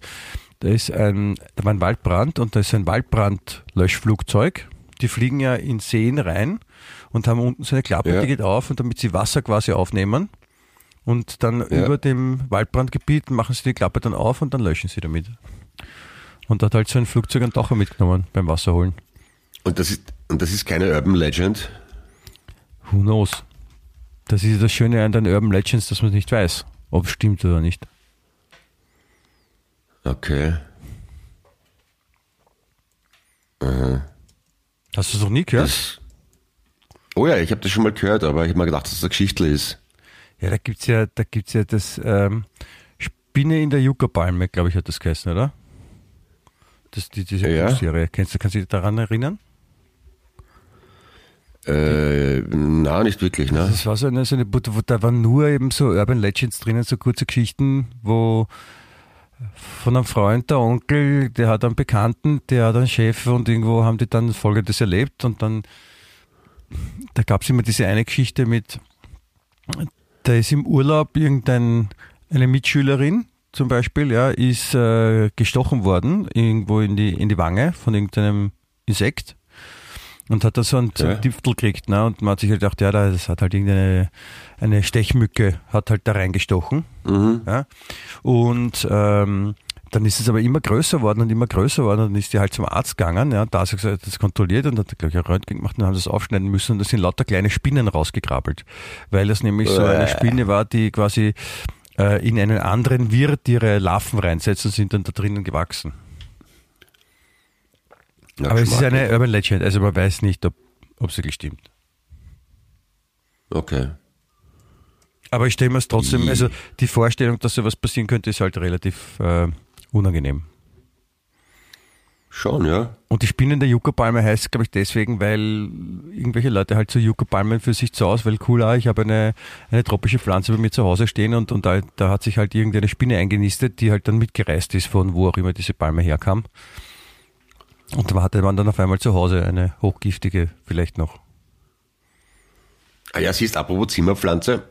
da ist ein, da war ein Waldbrand und da ist ein Waldbrandlöschflugzeug. Die fliegen ja in Seen rein und haben unten so eine Klappe, Ja. die geht auf und damit sie Wasser quasi aufnehmen. Und dann Ja. über dem Waldbrandgebiet machen sie die Klappe dann auf und dann löschen sie damit. Und da hat halt so ein Flugzeug einen Taucher mitgenommen beim Wasserholen. Und das ist, und das ist keine Urban Legend. Who knows? Das ist das Schöne an den Urban Legends, dass man nicht weiß, ob es stimmt oder nicht. Okay. Hast du es noch nie gehört? Das, oh ja, ich habe das schon mal gehört, aber ich habe mir gedacht, dass das eine Geschichte ist. Ja, da gibt's ja, da gibt's ja das ähm, Spinne in der Yucca-Palme, glaube ich, hat das geheißen, oder? Das, die, diese Ja. Buchserie. Kennst du, kannst du dich daran erinnern? Äh, na, nicht wirklich, ne? Das war so eine, so eine da waren nur eben so Urban Legends drinnen, so kurze Geschichten, wo von einem Freund, der Onkel, der hat einen Bekannten, der hat einen Chef und irgendwo haben die dann Folgendes erlebt und dann, da gab es immer diese eine Geschichte mit, da ist im Urlaub irgendein, eine Mitschülerin zum Beispiel, ja, ist äh, gestochen worden, irgendwo in die, in die Wange von irgendeinem Insekt und hat da so einen, Ja. Diftel gekriegt, ne? Und man hat sich halt gedacht, ja, das hat halt irgendeine eine Stechmücke, hat halt da reingestochen. Mhm. Ja? Und ähm, dann ist es aber immer größer worden und immer größer worden und dann ist die halt zum Arzt gegangen, ja, da hat sie gesagt, hat das kontrolliert und hat, glaube ich, ein Röntgen gemacht und haben das aufschneiden müssen und da sind lauter kleine Spinnen rausgekrabbelt, weil das nämlich so eine. Spinne war, die quasi äh, in einen anderen Wirt ihre Larven reinsetzt und sind dann da drinnen gewachsen. Ja, aber es ist eine Urban Legend, also man weiß nicht, ob ob es wirklich stimmt. Okay. Aber ich stelle mir es trotzdem, also die Vorstellung, dass sowas passieren könnte, ist halt relativ äh, unangenehm. Schon, ja. Und die Spinne der Yucca-Palme heißt, glaube ich, deswegen, weil irgendwelche Leute halt so Yucca-Palmen für sich zu Hause, weil cool, ah, ich habe eine, eine tropische Pflanze bei mir zu Hause stehen und, und da, da hat sich halt irgendeine Spinne eingenistet, die halt dann mitgereist ist, von wo auch immer diese Palme herkam. Und da hatte man dann auf einmal zu Hause eine hochgiftige vielleicht noch. Ah ja, siehst, apropos Zimmerpflanze.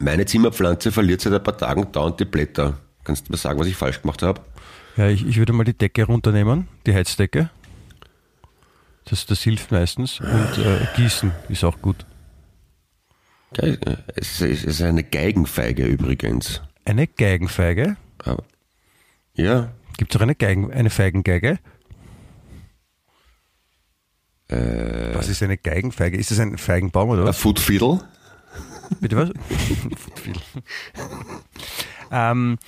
Meine Zimmerpflanze verliert seit ein paar Tagen dauernd die Blätter. Kannst du mir sagen, was ich falsch gemacht habe? Ja, ich, ich würde mal die Decke runternehmen, die Heizdecke. Das, das hilft meistens. Und äh, Gießen ist auch gut. Es ist, eine Geigenfeige übrigens. Eine Geigenfeige. Ja, Gibt es auch eine, Geigen, eine Feigengeige? Äh, Was ist eine Geigenfeige? Ist das ein Feigenbaum oder ein was? Footfiddle. Bitte was? ähm,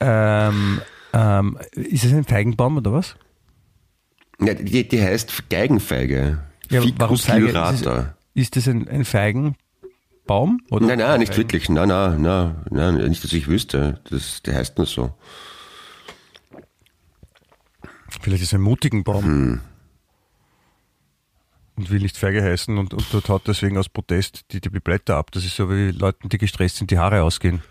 ähm, ähm, ist es ein Feigenbaum oder was? Ja, die, die heißt Geigenfeige. Ja, warum Ficus lyrata. Ist das ein, ein Feigenbaum? Oder Nein, nein, nicht Feigen- wirklich. Nein, nein, nein, nein, nicht, dass ich wüsste. Das, der heißt nur so. Vielleicht ist es ein mutigen Baum. Hm. Und will nicht Feige heißen und, und dort haut deswegen aus Protest die, die Blätter ab. Das ist so wie Leuten, die gestresst sind, die Haare ausgehen.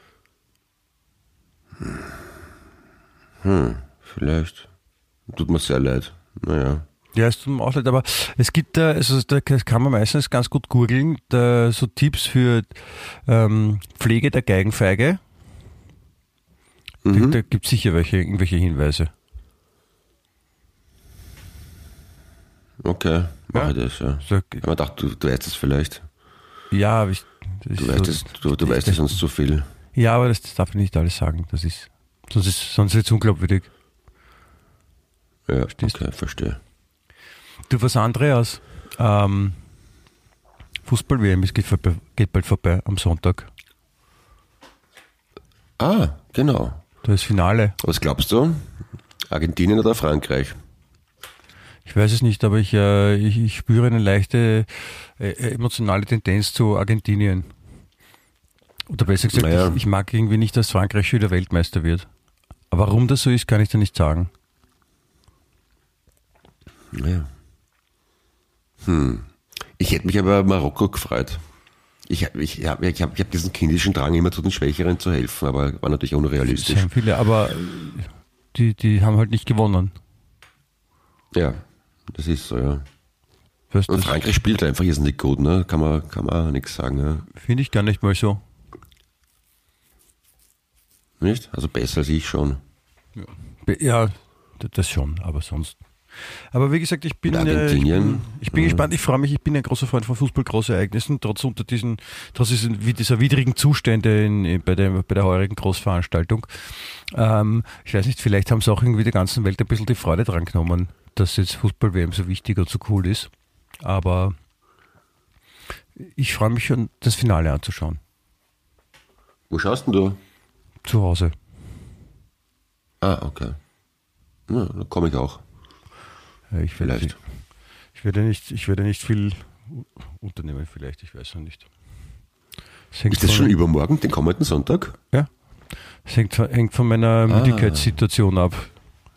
Vielleicht. Tut mir sehr leid. Naja. Ja, es tut mir auch leid, aber es gibt da, also da kann man meistens ganz gut googeln, so Tipps für ähm, Pflege der Geigenfeige. Mhm. Da gibt es sicher welche, irgendwelche Hinweise. Okay, mach Ja. ich das, ja. So, Ich hab mir gedacht, du, du weißt es vielleicht. ja, aber ich, das Du weißt so- es, du, du weißt sonst zu viel. Ja, aber das darf ich nicht alles sagen. Das ist, sonst ist, sonst ist es unglaubwürdig. Ja, Verstehst okay, verstehe. Du, was Andreas? Ähm, Fußball-WM es geht, geht bald vorbei am Sonntag. Ah, genau. Da ist Finale. Was glaubst du? Argentinien oder Frankreich? Ich weiß es nicht, aber ich, äh, ich, ich spüre eine leichte äh, emotionale Tendenz zu Argentinien. Oder besser gesagt, Naja. ich, ich mag irgendwie nicht, dass Frankreich wieder Weltmeister wird. Aber warum das so ist, kann ich dir nicht sagen. Ja. Hm. Ich hätte mich aber Marokko gefreut. Ich, ich, ich habe ich hab, ich hab diesen kindischen Drang, immer zu den Schwächeren zu helfen, aber war natürlich Das unrealistisch. haben viele, aber die, die haben halt nicht gewonnen. Ja, das ist so, ja. Weißt, Und Frankreich spielt einfach irrsinnig gut, ne? Kann man, kann man auch nichts sagen, ja. finde ich gar nicht mal so. Nicht? Also besser als ich schon. Ja, d- das schon, aber sonst. Aber wie gesagt, ich bin, äh, ich bin, ich bin gespannt, ich freue mich, ich bin ein großer Freund von Fußball-Großereignissen, trotz unter diesen, trotz dieser widrigen Zustände in, in, bei, der, bei der heurigen Großveranstaltung. Ähm, ich weiß nicht, vielleicht haben sie auch irgendwie der ganzen Welt ein bisschen die Freude dran genommen, dass jetzt Fußball-WM so wichtig und so cool ist. Aber ich freue mich schon, das Finale anzuschauen. Wo schaust denn du? Zu Hause. Ah, okay. Ja, da komme ich auch. Ja, Ich werde, Vielleicht. ich werde nicht, ich werde nicht viel unternehmen, vielleicht, ich weiß noch nicht. Hängt Ist das von, schon übermorgen, den kommenden Sonntag? Ja. Es hängt, von- hängt von Ah. meiner Müdigkeitssituation ab.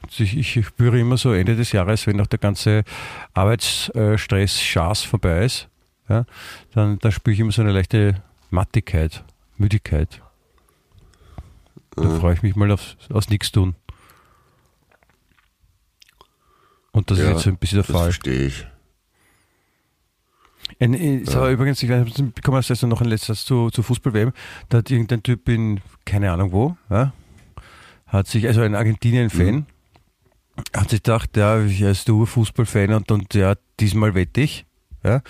Also Ich, ich spüre immer so Ende des Jahres, wenn auch der ganze Arbeitsstress, Schaß vorbei ist, ja, dann, dann spüre ich immer so eine leichte Mattigkeit, Müdigkeit. Da freue ich mich mal aufs, aufs Nichtstun. Und das ist jetzt so ein bisschen der Fall. verstehe ich. Ein, äh, es war übrigens, ich komme jetzt noch ein letztes zu, zu Fußball-WM. Da hat irgendein Typ in, keine Ahnung wo, ja, hat sich, also ein Argentinien-Fan, hat sich gedacht, ja, ich als du Fußball-Fan und, und ja, diesmal wette ich. Ja,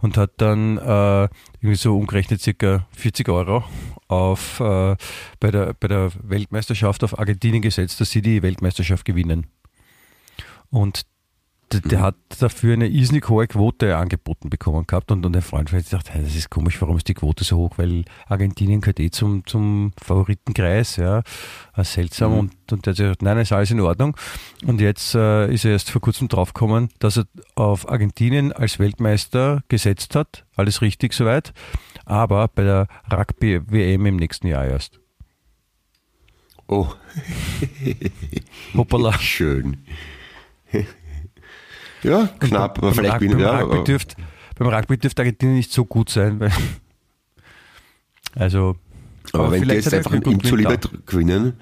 und hat dann äh, irgendwie so umgerechnet circa 40 Euro auf, äh, bei, der, bei der Weltmeisterschaft auf Argentinien gesetzt, dass sie die Weltmeisterschaft gewinnen. Und der hat dafür eine irrsinnig hohe Quote angeboten bekommen gehabt und, und ein Freund hat gesagt, hey, das ist komisch, warum ist die Quote so hoch? Weil Argentinien gehört eh zum, zum Favoritenkreis, ja. Äh, Seltsam und, und der hat gesagt, nein, ist alles in Ordnung. Und jetzt äh, ist er erst vor kurzem draufgekommen, dass er auf Argentinien als Weltmeister gesetzt hat. Alles richtig soweit. Aber bei der Rugby-WM im nächsten Jahr erst. Oh, Hoppala. schön. Ja, knapp, aber vielleicht Rugby, bin beim, ja, Rugby aber- dürft, beim Rugby dürfte Argentinien nicht so gut sein, weil also Aber, wenn die vielleicht jetzt hat er einfach ihm zuliebe gewinnen,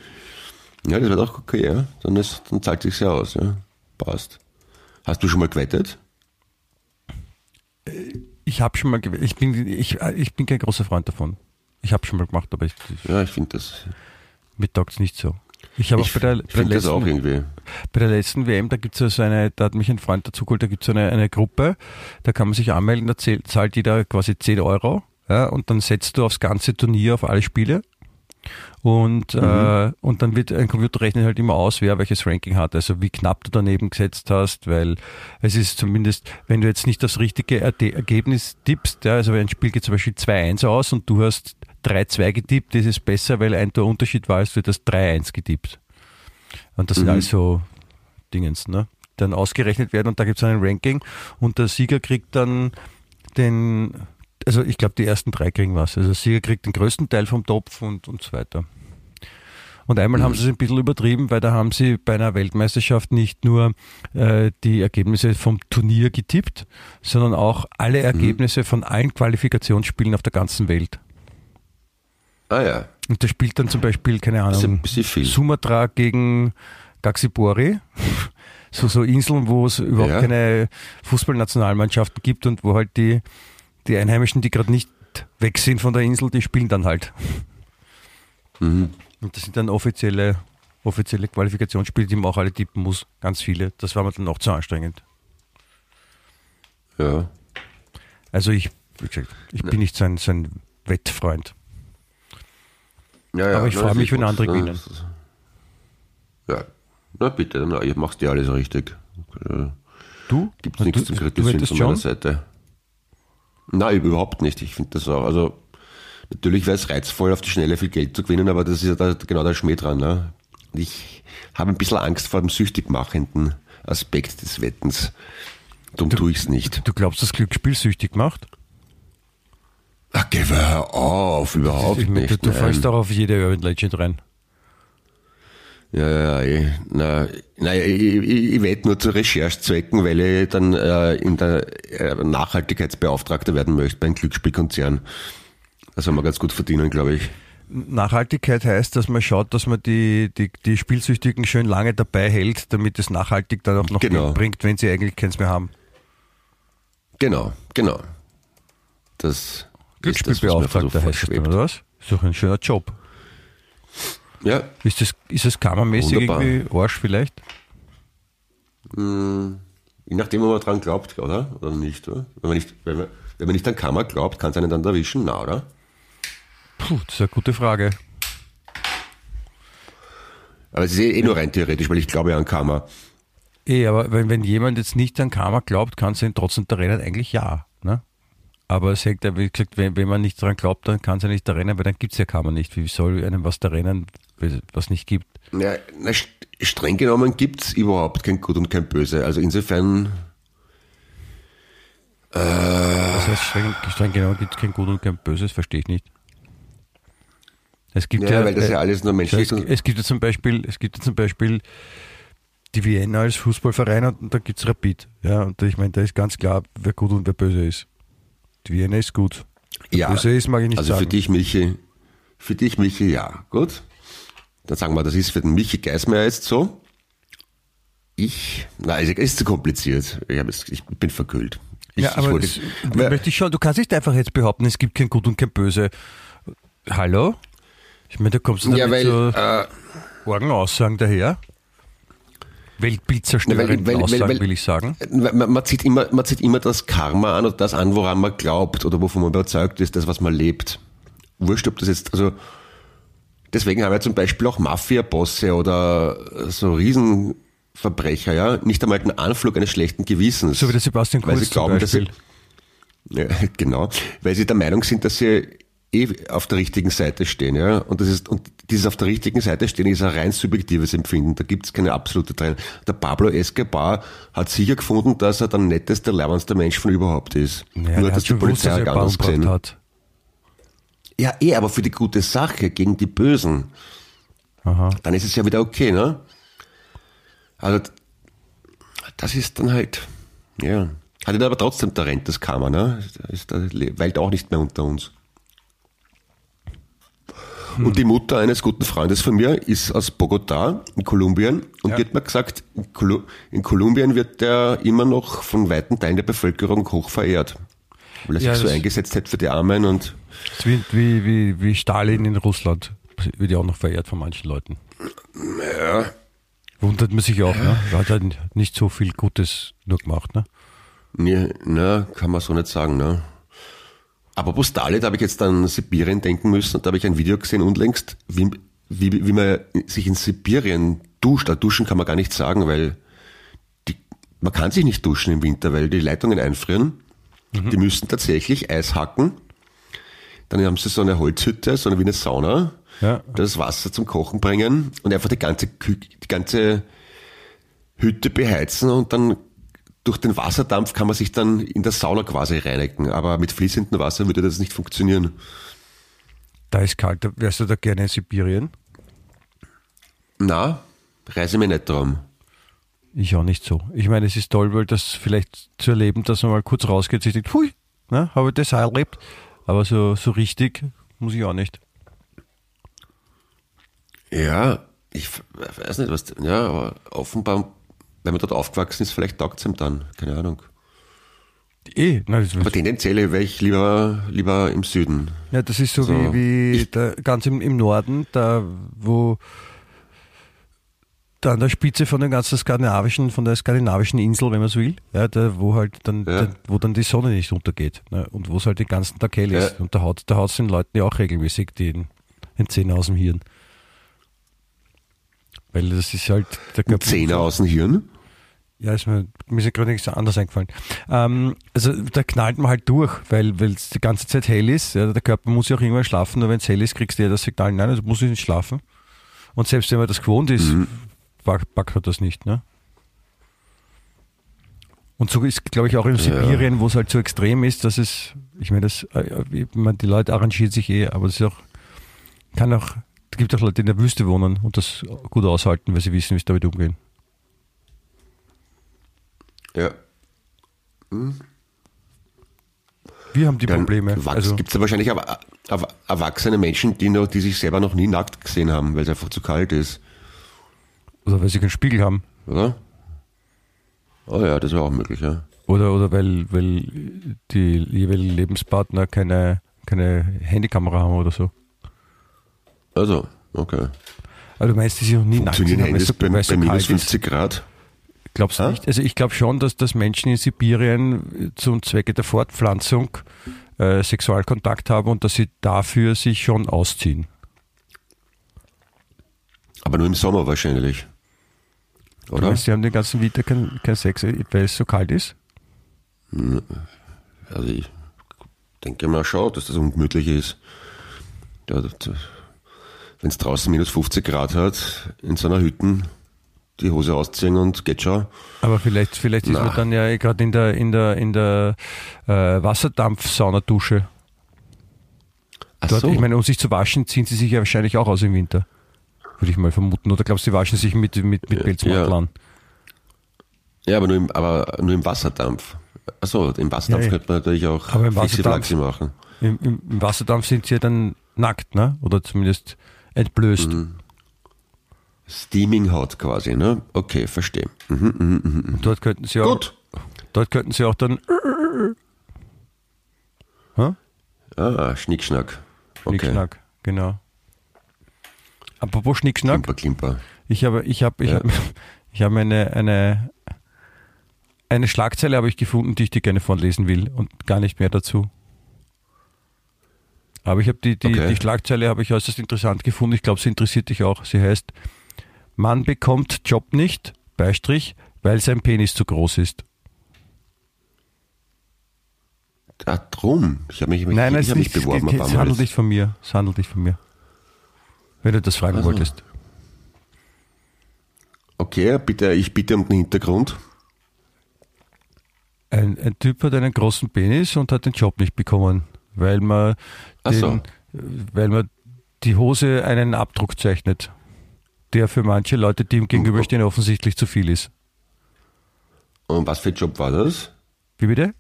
ja, das wird auch okay, ja. Dann, ist, dann zahlt sich's ja aus, ja. Passt. Hast du schon mal gewettet? Ich habe schon mal gewählt. Ich bin, ich, ich bin kein großer Freund davon. Ich habe schon mal gemacht, aber ich, ich, Ja, ich finde das. mir taugt es nicht so. Ich habe auch bei der, bei der auch letzten, irgendwie. bei der letzten WM, da gibt's ja so eine, da hat mich ein Freund dazu geholt, da gibt's so eine, eine Gruppe, da kann man sich anmelden, da zahlt jeder quasi 10 Euro ja, und dann setzt du aufs ganze Turnier auf alle Spiele und, äh, und dann wird ein Computer rechnet halt immer aus, wer welches Ranking hat, also wie knapp du daneben gesetzt hast, weil es ist zumindest, wenn du jetzt nicht das richtige Ergebnis tippst, ja, also wenn ein Spiel geht zum Beispiel 2-1 aus und du hast 3-2 getippt, ist es besser, weil ein Torunterschied war, als du das 3-1 getippt. Und das sind Mhm. alles so Dingens, ne? Dann ausgerechnet werden und da gibt es ein Ranking und der Sieger kriegt dann den, also ich glaube die ersten drei kriegen was. Also der Sieger kriegt den größten Teil vom Topf und, und so weiter. Und einmal haben sie es ein bisschen übertrieben, weil da haben sie bei einer Weltmeisterschaft nicht nur äh, die Ergebnisse vom Turnier getippt, sondern auch alle Ergebnisse von allen Qualifikationsspielen auf der ganzen Welt. Ah ja, Und da spielt dann zum Beispiel, keine Ahnung, ein bisschen viel. Sumatra gegen Gaxibori. So, so Inseln, wo es überhaupt Ja. keine Fußballnationalmannschaften gibt und wo halt die, die Einheimischen, die gerade nicht weg sind von der Insel, die spielen dann halt. Mhm. Und das sind dann offizielle, offizielle Qualifikationsspiele, die man auch alle tippen muss. Ganz viele. Das war mir dann auch zu anstrengend. Ja. Also ich, wie gesagt, ich bin nicht so ein, so ein Wettfreund. Ja, ja, Aber ich freue mich, wenn andere gewinnen. Ja, na bitte, na, ihr macht ja alles richtig. Äh, Du? Gibt nichts zu kritisieren von meiner schon? Seite. Nein, überhaupt nicht. Ich finde das auch, also natürlich wäre es reizvoll, auf die Schnelle viel Geld zu gewinnen, aber das ist ja da, genau der Schmäh dran. Ne? Ich habe ein bisschen Angst vor dem süchtig machenden Aspekt des Wettens. Darum tue ich es nicht. Du glaubst, dass Glücksspiel süchtig macht? Ach, geh hör auf, überhaupt Ich meine, nicht. du, du fällst auch auf jede Urban Legend rein. Ja, ja, ja. Na, na, ich, ich, ich wette nur zu Recherchezwecken, weil ich dann äh, in der äh, Nachhaltigkeitsbeauftragter werden möchte bei einem Glücksspielkonzern. Da soll man ganz gut verdienen, glaube ich. Nachhaltigkeit heißt, dass man schaut, dass man die, die, die Spielsüchtigen schön lange dabei hält, damit es nachhaltig dann auch noch Genau. Bringt, wenn sie eigentlich keins mehr haben. Genau, genau. Das Glücksspielbeauftragter heißt das dann, oder was? Ist doch ein schöner Job. Ja, Ist das, ist das kammermäßig Wunderbar. irgendwie Arsch vielleicht? je nachdem, ob man dran glaubt, oder? Oder nicht, oder? Wenn man nicht, wenn man, wenn man nicht an Karma glaubt, kann es einen dann erwischen, na, oder? Puh, das ist eine gute Frage. Aber es ist eh, eh nur rein theoretisch, weil ich glaube ja an Karma. Eh, aber wenn, wenn jemand jetzt nicht an Karma glaubt, kann es ihn trotzdem da rennen? Eigentlich ja. Aber es hängt ja, wie gesagt, wenn, wenn man nicht daran glaubt, dann kann es ja nicht da rennen, weil dann gibt es ja Karma nicht. Wie soll einem was da rennen, was nicht gibt? Ja, na, st- streng genommen gibt es überhaupt kein Gut und kein Böse. Also insofern, Das heißt, streng, streng genommen gibt es kein Gut und kein Böses, verstehe ich nicht. Es gibt ja, ja, weil das ja alles nur menschlich ist. es gibt ja zum Beispiel, es gibt ja zum Beispiel die Vienna als Fußballverein und, und da gibt es Rapid. Ja, und ich meine, da ist ganz klar, wer gut und wer böse ist. Die Vienna ist gut. Ja, böse ist, mag ich nicht also sagen. für dich, Michi, für dich, Michi, ja, gut. Dann sagen wir, das ist für den Michi Geismeier jetzt so. Ich, es ist zu kompliziert. Ich, hab jetzt, ich bin verkühlt. Ich, ja, aber, wollte- das, aber- möchte ich schon, du kannst nicht einfach jetzt behaupten, es gibt kein Gut und kein Böse. Hallo? Ich meine, da kommst du ja, weil, so äh, Orgenaussagen daher. Weltbildzerstörenden weil- weil- weil- will ich sagen. man, man, zieht immer, man zieht immer das Karma an oder das an, woran man glaubt oder wovon man überzeugt ist, das, was man lebt. Wurscht, ob das jetzt, also, deswegen haben ja zum Beispiel auch Mafia-Bosse oder so Riesenverbrecher, ja, nicht einmal den Anflug eines schlechten Gewissens. So wie der Sebastian weil Kurz sie glauben, zum dass sie, ja, genau, weil sie der Meinung sind, dass sie eh auf der richtigen Seite stehen, ja. Und das ist, und dieses auf der richtigen Seite stehen ist ein rein subjektives Empfinden. Da gibt's keine absolute Trennung. Der Pablo Escobar hat sicher gefunden, dass er der netteste, leibendste Mensch von überhaupt ist. Ja, Nur der hat hat das die gewusst, Polizei dass er auch anders gesehen. hat. Ja, eh, aber für die gute Sache, gegen die Bösen. Aha. Dann ist es ja wieder okay, ne? Also, das ist dann halt, ja. Hat ihn aber trotzdem Talent, das Karma, ne? Ist, der weilt auch nicht mehr unter uns. Und die Mutter eines guten Freundes von mir ist aus Bogotá in Kolumbien und Ja. die hat mir gesagt, in, Kolu in Kolumbien wird der immer noch von weiten Teilen der Bevölkerung hoch verehrt. Weil er Ja, sich so eingesetzt hat für die Armen und wie, wie, wie, wie Stalin in Russland. Wird ja auch noch verehrt von manchen Leuten. ja, Wundert man sich auch, ne? Er hat halt nicht so viel Gutes nur gemacht, ne? Nee, na, kann man so nicht sagen, ne? Aber Stalin, da habe ich jetzt an Sibirien denken müssen und da habe ich ein Video gesehen unlängst, wie, wie, wie man sich in Sibirien duscht. Ah, Duschen kann man gar nicht sagen, weil die, man kann sich nicht duschen im Winter, weil die Leitungen einfrieren. Die müssen tatsächlich Eis hacken. Dann haben sie so eine Holzhütte, so eine wie eine Sauna, Ja. das Wasser zum Kochen bringen und einfach die ganze, Kü die ganze Hütte beheizen und dann durch den Wasserdampf kann man sich dann in der Sauna quasi reinigen. Aber mit fließendem Wasser würde das nicht funktionieren. Da ist kalt. Wärst du da gerne in Sibirien? Na, reise mir nicht darum. Ich auch nicht so. Ich meine, es ist toll, weil das vielleicht zu erleben, dass man mal kurz rausgeht, sich denkt, hui, ne, habe ich das erlebt. Aber so, so richtig muss ich auch nicht. Ja, ich weiß nicht, was. Ja, aber offenbar, wenn man dort aufgewachsen ist, vielleicht taugt es ihm dann. Keine Ahnung. Eh, nein, das, Aber tendenziell wäre ich lieber, lieber im Süden. ja, das ist so, So, wie, wie ich- da, ganz im, im Norden, da wo da an der Spitze von der ganzen skandinavischen, von der skandinavischen Insel, wenn man so will, ja, da, wo halt dann, Ja. da, wo dann die Sonne nicht untergeht ne, und wo es halt den ganzen Tag hell ist. Ja. Und da haut da haut's den Leuten ja auch regelmäßig den, den Zähne aus dem Hirn. Weil das ist halt der Körper- Zähne aus dem Hirn. Ja, ist mir, mir ist ja gerade nichts anderes eingefallen. Ähm, also da knallt man halt durch, weil es die ganze Zeit hell ist. Ja, der Körper muss ja auch irgendwann schlafen, nur wenn es hell ist, kriegst du ja das Signal, nein, also muss ich nicht schlafen. Und selbst wenn man das gewohnt ist, pack- packt man das nicht. Ne? Und so ist, glaube ich, auch in Sibirien, wo es halt so extrem ist, dass es, ich meine, das, äh, ich meine, die Leute arrangieren sich eh, aber es ist auch, kann auch, gibt auch Leute, die in der Wüste wohnen und das gut aushalten, weil sie wissen, wie sie damit umgehen. Ja. Wie Wir haben die Dann Probleme. Also, Gibt es da wahrscheinlich erwachsene Menschen, die, noch, die sich selber noch nie nackt gesehen haben, weil es einfach zu kalt ist, oder weil sie keinen Spiegel haben. oder? Oh ja, das wäre auch möglich, ja. Oder, oder weil, weil die jeweiligen Lebenspartner keine, keine Handykamera haben oder so. Also, okay. Aber du meinst, die sich noch nie nackt Funktionieren weil es Handys so, bei, bei minus kalt ist? 50 Grad? Glaubst du Hä? nicht? Also ich glaube schon, dass, dass Menschen in Sibirien zum Zwecke der Fortpflanzung äh, Sexualkontakt haben und dass sie dafür sich schon ausziehen. Aber nur im Sommer wahrscheinlich. Du Oder? meinst, sie haben den ganzen Winter kein, kein Sex, weil es so kalt ist? Also ich denke mal schon, dass das ungemütlich ist. Ja, Wenn es draußen minus 50 Grad hat, in so einer Hütte die Hose ausziehen und geht schon. Aber vielleicht, vielleicht ist man dann ja gerade in der, in der, in der äh, Wasserdampfsaunadusche. Ach Dort, so. Ich meine, um sich zu waschen, ziehen sie sich ja wahrscheinlich auch aus im Winter. Würde ich mal vermuten. Oder glaubst du, sie waschen sich mit, mit, mit Pelzmantel ja. an? ja, aber nur im, aber nur im Wasserdampf. Achso, im Wasserdampf Ja, könnte man natürlich auch Aber im Flexi-Flaxi machen. Im, im, Im Wasserdampf sind sie ja dann nackt, ne? Oder zumindest entblößt. Mhm. Steaming Hot quasi, ne? Okay, verstehe. Mhm, mhm, mhm. Und dort könnten sie auch, Gut. dort könnten sie auch dann Hä? Ah, Schnickschnack. Okay. Schnickschnack, genau. Apropos Schnickschnack, Klimper, Klimper. ich habe, ich habe, ich Ja. habe, ich habe eine, eine, eine Schlagzeile habe ich gefunden, die ich dir gerne vorlesen will und gar nicht mehr dazu. Aber ich habe die, die, Okay. die Schlagzeile habe ich äußerst interessant gefunden. Ich glaube, sie interessiert dich auch. Sie heißt, Mann bekommt Job nicht, Beistrich, weil sein Penis zu groß ist. Ah, drum. Ich habe mich, Nein, ich es, mich nicht, es, beworben. es Mal. handelt nicht von mir. Es handelt nicht von mir. Wenn du das fragen Also. wolltest. Okay, bitte, ich bitte um den Hintergrund. Ein, ein Typ hat einen großen Penis und hat den Job nicht bekommen, weil man, den, so. weil man die Hose einen Abdruck zeichnet, der für manche Leute, die ihm gegenüberstehen, offensichtlich zu viel ist. Und was für ein Job war das? Wie bitte?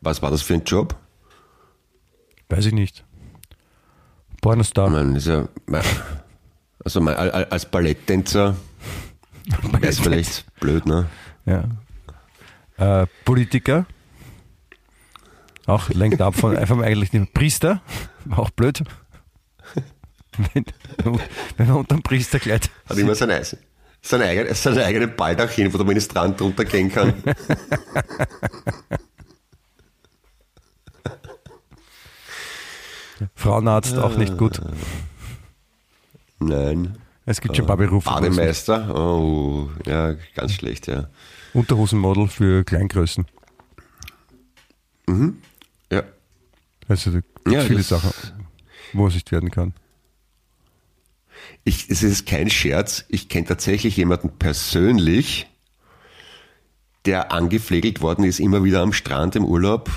Was war das für ein Job? Weiß ich nicht. Pornostar. Man ist ja, also al- als Balletttänzer wäre es vielleicht blöd, ne? Ja. Äh, Politiker. Auch lenkt ab von einfach eigentlich dem Priester. Auch blöd. Wenn, wenn man unter dem Priesterkleid. Hat immer sein, Eis- sein, eigen, sein eigenen Baldachin, wo der Ministrant drunter gehen kann. Frauenarzt auch nicht gut. Nein. Es gibt schon ein paar Berufe. Bademeister? Oh, ja, ganz schlecht, ja. Unterhosenmodel für Kleingrößen. Ja, Also da gibt Ja, viele Sachen, wo es nicht werden kann. ich, es ist kein Scherz. Ich kenne tatsächlich jemanden persönlich, der angepflegelt worden ist, immer wieder am Strand im Urlaub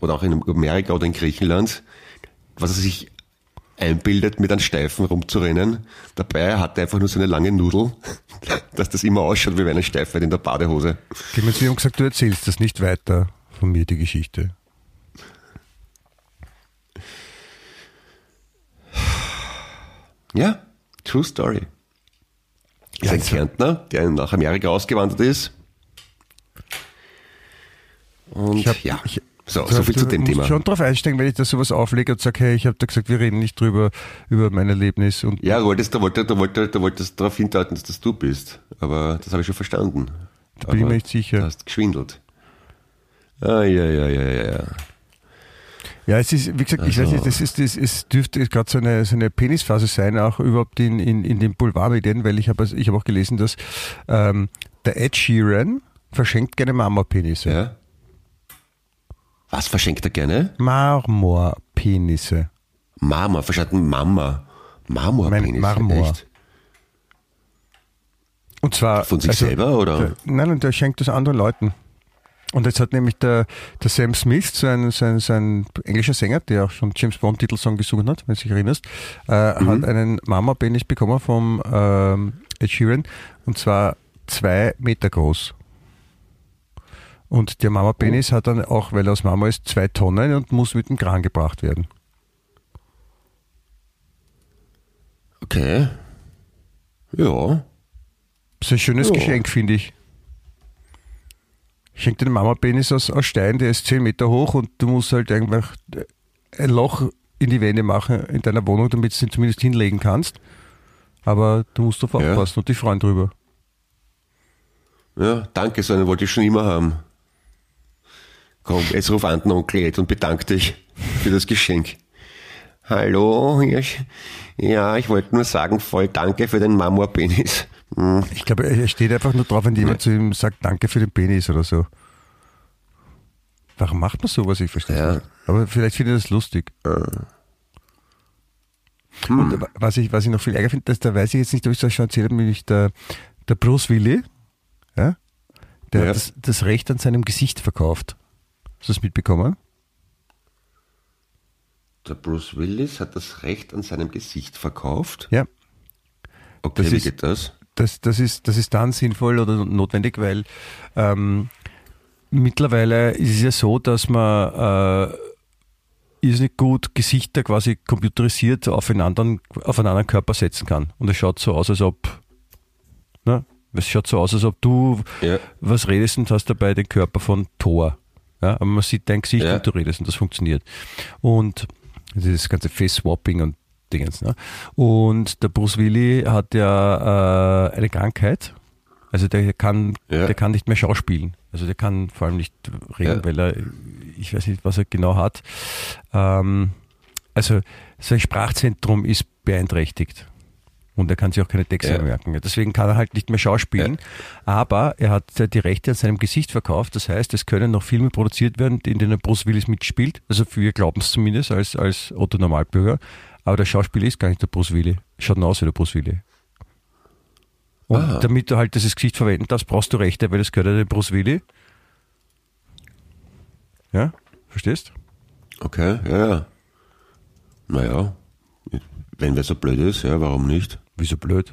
oder auch in Amerika oder in Griechenland, was er sich einbildet, mit einem Steifen rumzurennen. Dabei hat er einfach nur so eine lange Nudel, dass das immer ausschaut wie eine Steifheit in der Badehose. Clemens, wir haben gesagt, du erzählst das nicht weiter von mir, die Geschichte. Ja, true story. Ist ein Kärntner, der nach Amerika ausgewandert ist. Und Ich hab- ja, ich- so, so viel zu dem Thema. schon drauf einsteigen, wenn ich da sowas auflege und sage, hey, ich habe da gesagt, wir reden nicht drüber, über mein Erlebnis. Und Ja, du wolltest, du wolltest, du wolltest, du wolltest darauf hindeuten, dass das du bist. Aber das habe ich schon verstanden. Da bin ich mir nicht sicher. Du hast geschwindelt. Ah, ja, ja, ja, ja, ja. Ja, es ist, wie gesagt, ich Also- weiß nicht, das ist, das, es dürfte gerade so eine, so eine Penisphase sein, auch überhaupt in, in, in den Boulevardmedien, weil ich habe ich hab auch gelesen, dass ähm, der Ed Sheeran verschenkt gerne Marmorpenisse. ja. Was verschenkt er gerne? Marmorpenisse. Marmor, verstanden? Mama. Marmorpenis. Mein Marmor. Echt? Und zwar. Von sich also, selber, oder? Der, nein, und der schenkt das anderen Leuten. Und jetzt hat nämlich der, der Sam Smith, so ein, so, ein, so ein englischer Sänger, der auch schon James Bond Titelsong gesungen hat, wenn du dich erinnerst, äh, Mhm. hat einen Mama-Penis bekommen vom ähm, Ed Sheeran und zwar zwei Meter groß. Und der Mama-Penis hat dann auch, weil er aus Mama ist, zwei Tonnen und muss mit dem Kran gebracht werden. Okay. Ja. Das ist ein schönes Ja. Geschenk, finde ich. Ich schenke den Mama-Penis aus, aus Stein, der ist 10 Meter hoch und du musst halt einfach ein Loch in die Wände machen in deiner Wohnung, damit du ihn zumindest hinlegen kannst. Aber du musst auf Ja. aufpassen und dich freuen drüber. Ja, danke, so einen wollte ich schon immer haben. Komm, jetzt ruf an den Onkel Ed und bedank dich für das Geschenk. Hallo, ich, ja, ich wollte nur sagen, voll danke für den Marmorpenis. Hm. Ich glaube, er steht einfach nur drauf, wenn jemand zu ihm sagt, danke für den Penis oder so. Warum macht man sowas? Ich verstehe Ja. nicht. Aber vielleicht findet er das lustig. Und was ich, was ich noch viel ärger finde, dass da weiß ich jetzt nicht, ob ich das schon erzählt habe, nämlich der, der Bruce Willi, ja, der Ja. hat das, das Recht an seinem Gesicht verkauft. Hast du das mitbekommen? Der Bruce Willis hat das Recht an seinem Gesicht verkauft. Ja. Okay, Das wie ist- geht das? Das, das, ist, das ist dann sinnvoll oder notwendig, weil ähm, mittlerweile ist es ja so, dass man äh, irrsinnig gut Gesichter quasi computerisiert auf einen anderen, auf einen anderen Körper setzen kann. Und es schaut so aus, als ob, ne? Es schaut so aus, als ob du Ja. was redest und hast dabei den Körper von Thor. Ja, aber man sieht dein Gesicht Ja. und du redest und das funktioniert. Und dieses ganze Face-Swapping und Dingens. Ne? Und der Bruce Willi hat ja äh, eine Krankheit. Also der kann, Ja. der kann nicht mehr schauspielen. Also der kann vor allem nicht reden, Ja. weil er, ich weiß nicht, was er genau hat. Ähm, also sein Sprachzentrum ist beeinträchtigt. Und er kann sich auch keine Texte Ja. merken. Deswegen kann er halt nicht mehr schauspielen. Aber er hat ja die Rechte an seinem Gesicht verkauft. Das heißt, es können noch Filme produziert werden, in denen Bruce Willis mitspielt. Also wir glauben es zumindest als, als Otto Normalbürger. Aber der Schauspieler ist gar nicht der Bruce Willis. Schaut nur aus wie der Bruce Willis. Und Ah. damit du halt dieses Gesicht verwenden darfst, brauchst du Rechte, weil das gehört ja dem Bruce Willis. Ja, verstehst? Okay, ja, ja. Naja, wenn wer so blöd ist, ja, warum nicht? Wieso blöd?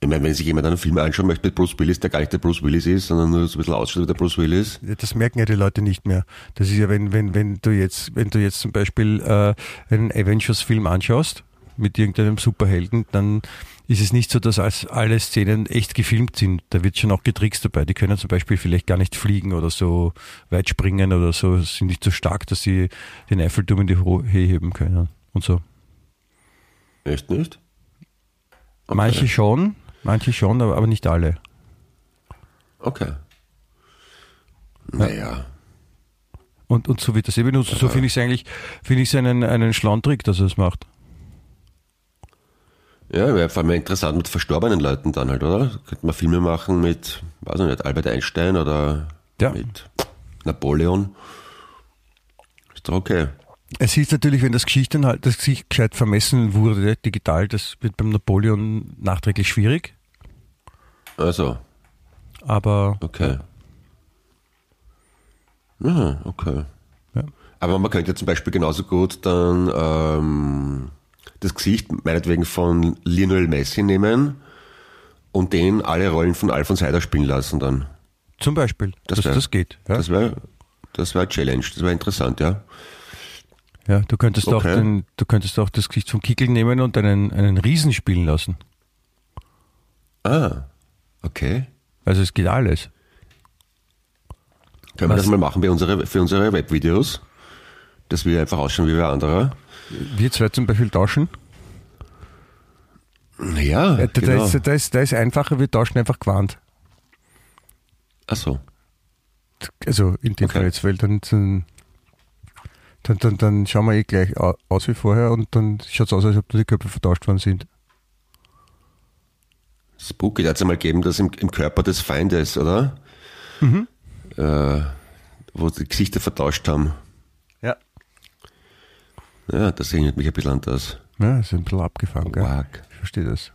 Ich meine, wenn sich jemand einen Film anschauen möchte mit Bruce Willis, der gar nicht der Bruce Willis ist, sondern nur so ein bisschen ausschaut wie der Bruce Willis. Das merken ja die Leute nicht mehr. Das ist ja, wenn, wenn, wenn du jetzt, wenn du jetzt zum Beispiel äh, einen Avengers-Film anschaust mit irgendeinem Superhelden, dann ist es nicht so, dass alle Szenen echt gefilmt sind. Da wird schon auch getrickst dabei. Die können zum Beispiel vielleicht gar nicht fliegen oder so weit springen oder so, sind nicht so stark, dass sie den Eiffelturm in die Höhe heben können und so. Echt nicht? Okay. Manche schon, manche schon, aber, aber nicht alle. Okay. Naja. Und, und so wird das eben benutzt. So finde ich es eigentlich, finde ich es einen, einen schlauen Trick, dass er es macht. Ja, wäre vor allem interessant mit verstorbenen Leuten dann halt, oder? Könnte man Filme machen mit, weiß ich nicht, Albert Einstein oder Ja. mit Napoleon. Ist doch okay. Es hilft natürlich, wenn das Geschichten halt, das Gesicht gescheit vermessen wurde, digital, das wird beim Napoleon nachträglich schwierig, Also, aber okay. Ja, okay. Ja. Aber man könnte zum Beispiel genauso gut dann ähm, das Gesicht meinetwegen von Lionel Messi nehmen und den alle Rollen von Alfons Heider spielen lassen dann. zum Beispiel, Das wär- das geht. Ja, Das wäre das wär eine Challenge, das wäre interessant, ja. ja du, könntest auch Okay. den, du könntest auch das Gesicht vom Kickel nehmen und einen, einen Riesen spielen lassen. Ah, okay. Also es geht alles. Können wir Was? das mal machen für unsere, für unsere Webvideos? Dass wir einfach ausschauen wie wer anderer? Wir zwei zum Beispiel tauschen. Ja, Ja, da, genau. da, ist, da, ist, da ist einfacher, wir tauschen einfach gewandt. Ach so. Also in dem Okay. Fall jetzt, weil dann, dann, dann, dann, schauen wir eh gleich au- aus wie vorher und dann schaut es aus, als ob die Köpfe vertauscht worden sind. Spooky, da hat es einmal gegeben, das im, im Körper des Feindes, oder? Mhm. Äh, wo die Gesichter vertauscht haben. Ja. Ja, das erinnert mich ein bisschen an das. Ja, ist ein bisschen abgefangen, gell? Wack. Ich verstehe das.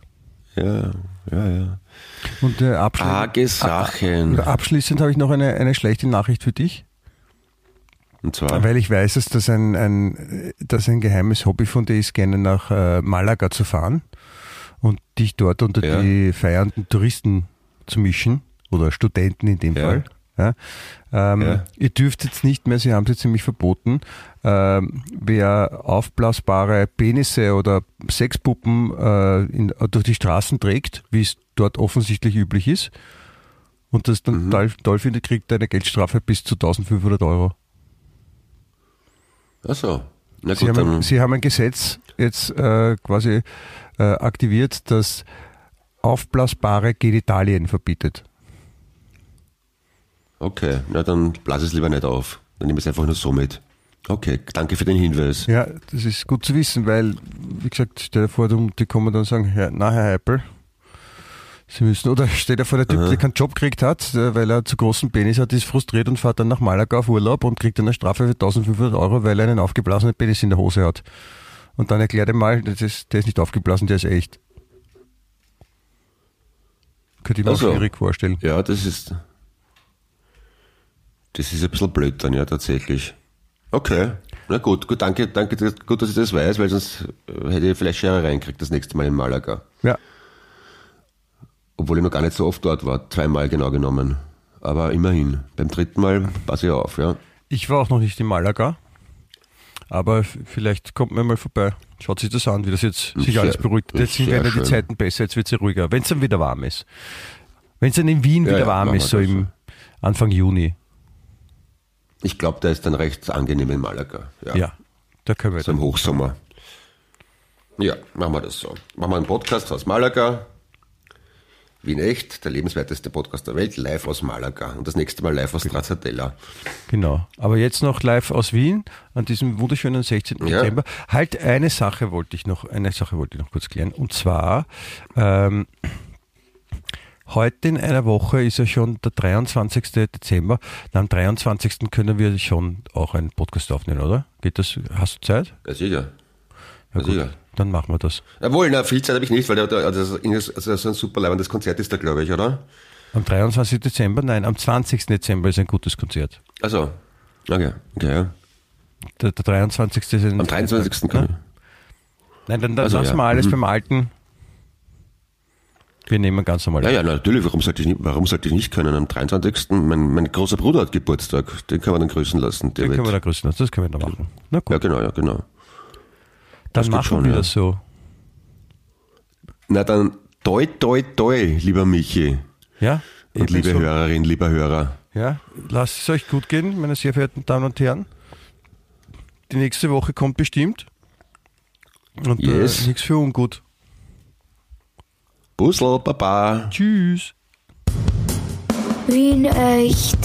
Ja, ja, ja. Und äh, abschli Arge Sachen. Abschließend habe ich noch eine, eine schlechte Nachricht für dich, Und zwar, weil ich weiß, dass das ein, ein, dass ein geheimes Hobby von dir ist, gerne nach äh, Malaga zu fahren und dich dort unter Ja. die feiernden Touristen zu mischen oder Studenten in dem Ja. Fall. Ja. Ähm, Ja. Ihr dürft jetzt nicht mehr, Sie haben es jetzt nämlich verboten, ähm, wer aufblasbare Penisse oder Sexpuppen äh, in, durch die Straßen trägt, wie es dort offensichtlich üblich ist, und das dann toll, toll findet, kriegt eine Geldstrafe bis zu 1500 Euro. Achso. Na Sie haben, dann. Sie haben ein Gesetz jetzt äh, quasi äh, aktiviert, das aufblasbare Genitalien verbietet. Okay, na dann blas es lieber nicht auf. Dann nehme ich es einfach nur so mit. Okay, danke für den Hinweis. Ja, das ist gut zu wissen, weil, wie gesagt, stell dir vor, die kommen dann und sagen, Herr, na Herr Heipel, Sie müssen, oder stell dir vor, der Typ, Aha. der keinen Job gekriegt hat, äh, weil er zu großen Penis hat, ist frustriert und fährt dann nach Malaga auf Urlaub und kriegt dann eine Strafe für 1500 Euro, weil er einen aufgeblasenen Penis in der Hose hat. Und dann erklärt er mal, das ist, der ist nicht aufgeblasen, der ist echt. Könnte ich mir Ach so. auch schwierig vorstellen. Ja, das ist. Das ist ein bisschen blöd dann, ja, tatsächlich. Okay. Na gut, gut, danke, danke, gut, dass ich das weiß, weil sonst äh, hätte ich vielleicht Scherereien gekriegt das nächste Mal in Malaga. Ja. Obwohl ich noch gar nicht so oft dort war, zweimal genau genommen. Aber immerhin, beim dritten Mal passe ich auf, ja. Ich war auch noch nicht in Malaga, aber vielleicht kommt mir mal vorbei. Schaut sich das an, wie das jetzt sich Sehr- alles beruhigt. Jetzt sind werden die. Zeiten besser, jetzt wird es ruhiger. Wenn es dann wieder warm ist. Wenn es dann in Wien Ja, wieder ja, warm machen ist, so im Anfang Juni. Ich glaube, da ist dann recht angenehm in Malaga. Ja. Ja, da können wir So im. Hochsommer. Ja, machen wir das so. Machen wir einen Podcast aus Malaga. Wien echt, der lebenswerteste Podcast der Welt, live aus Malaga. Und das nächste Mal live aus Stracciatella. Genau. Aber jetzt noch live aus Wien an diesem wunderschönen 16. Ja. Dezember. Halt eine Sache wollte ich noch, eine Sache wollte ich noch kurz klären. Und zwar, ähm, heute in einer Woche ist ja schon der 23. Dezember. Am 23. können wir schon auch einen Podcast aufnehmen, oder? Geht das? Hast du Zeit? Ja, sicher. Ja, sicher. Dann machen wir das. Jawohl, na, viel Zeit habe ich nicht, weil also, also so ein super leibendes Konzert ist da, glaube ich, oder? Am 23. Dezember? Nein, am 20. Dezember ist ein gutes Konzert. Also, okay, okay, ja. Der, der 23. ist ein, Am 23. kann ich. Nein, dann, dann Also, lassen ja. wir alles Mhm. beim Alten. Wir nehmen ganz normal. Ja, ja, natürlich, warum sollte ich nicht, warum sollte ich nicht können? Am 23. Mein, mein großer Bruder hat Geburtstag, den kann man dann grüßen lassen. Den können wir wird, da grüßen lassen. Das können wir da machen. Na ja, gut, genau, ja, genau. Dann das machen schon, wir ja. das so. Na dann, toi, toi, toi, lieber Michi. Ja? Und liebe so. Hörerin, lieber Hörer. Ja, lasst es euch gut gehen, meine sehr verehrten Damen und Herren. Die nächste Woche kommt bestimmt. Und Yes. äh, nichts für ungut. Busl, Baba. Tschüss. Wien echt.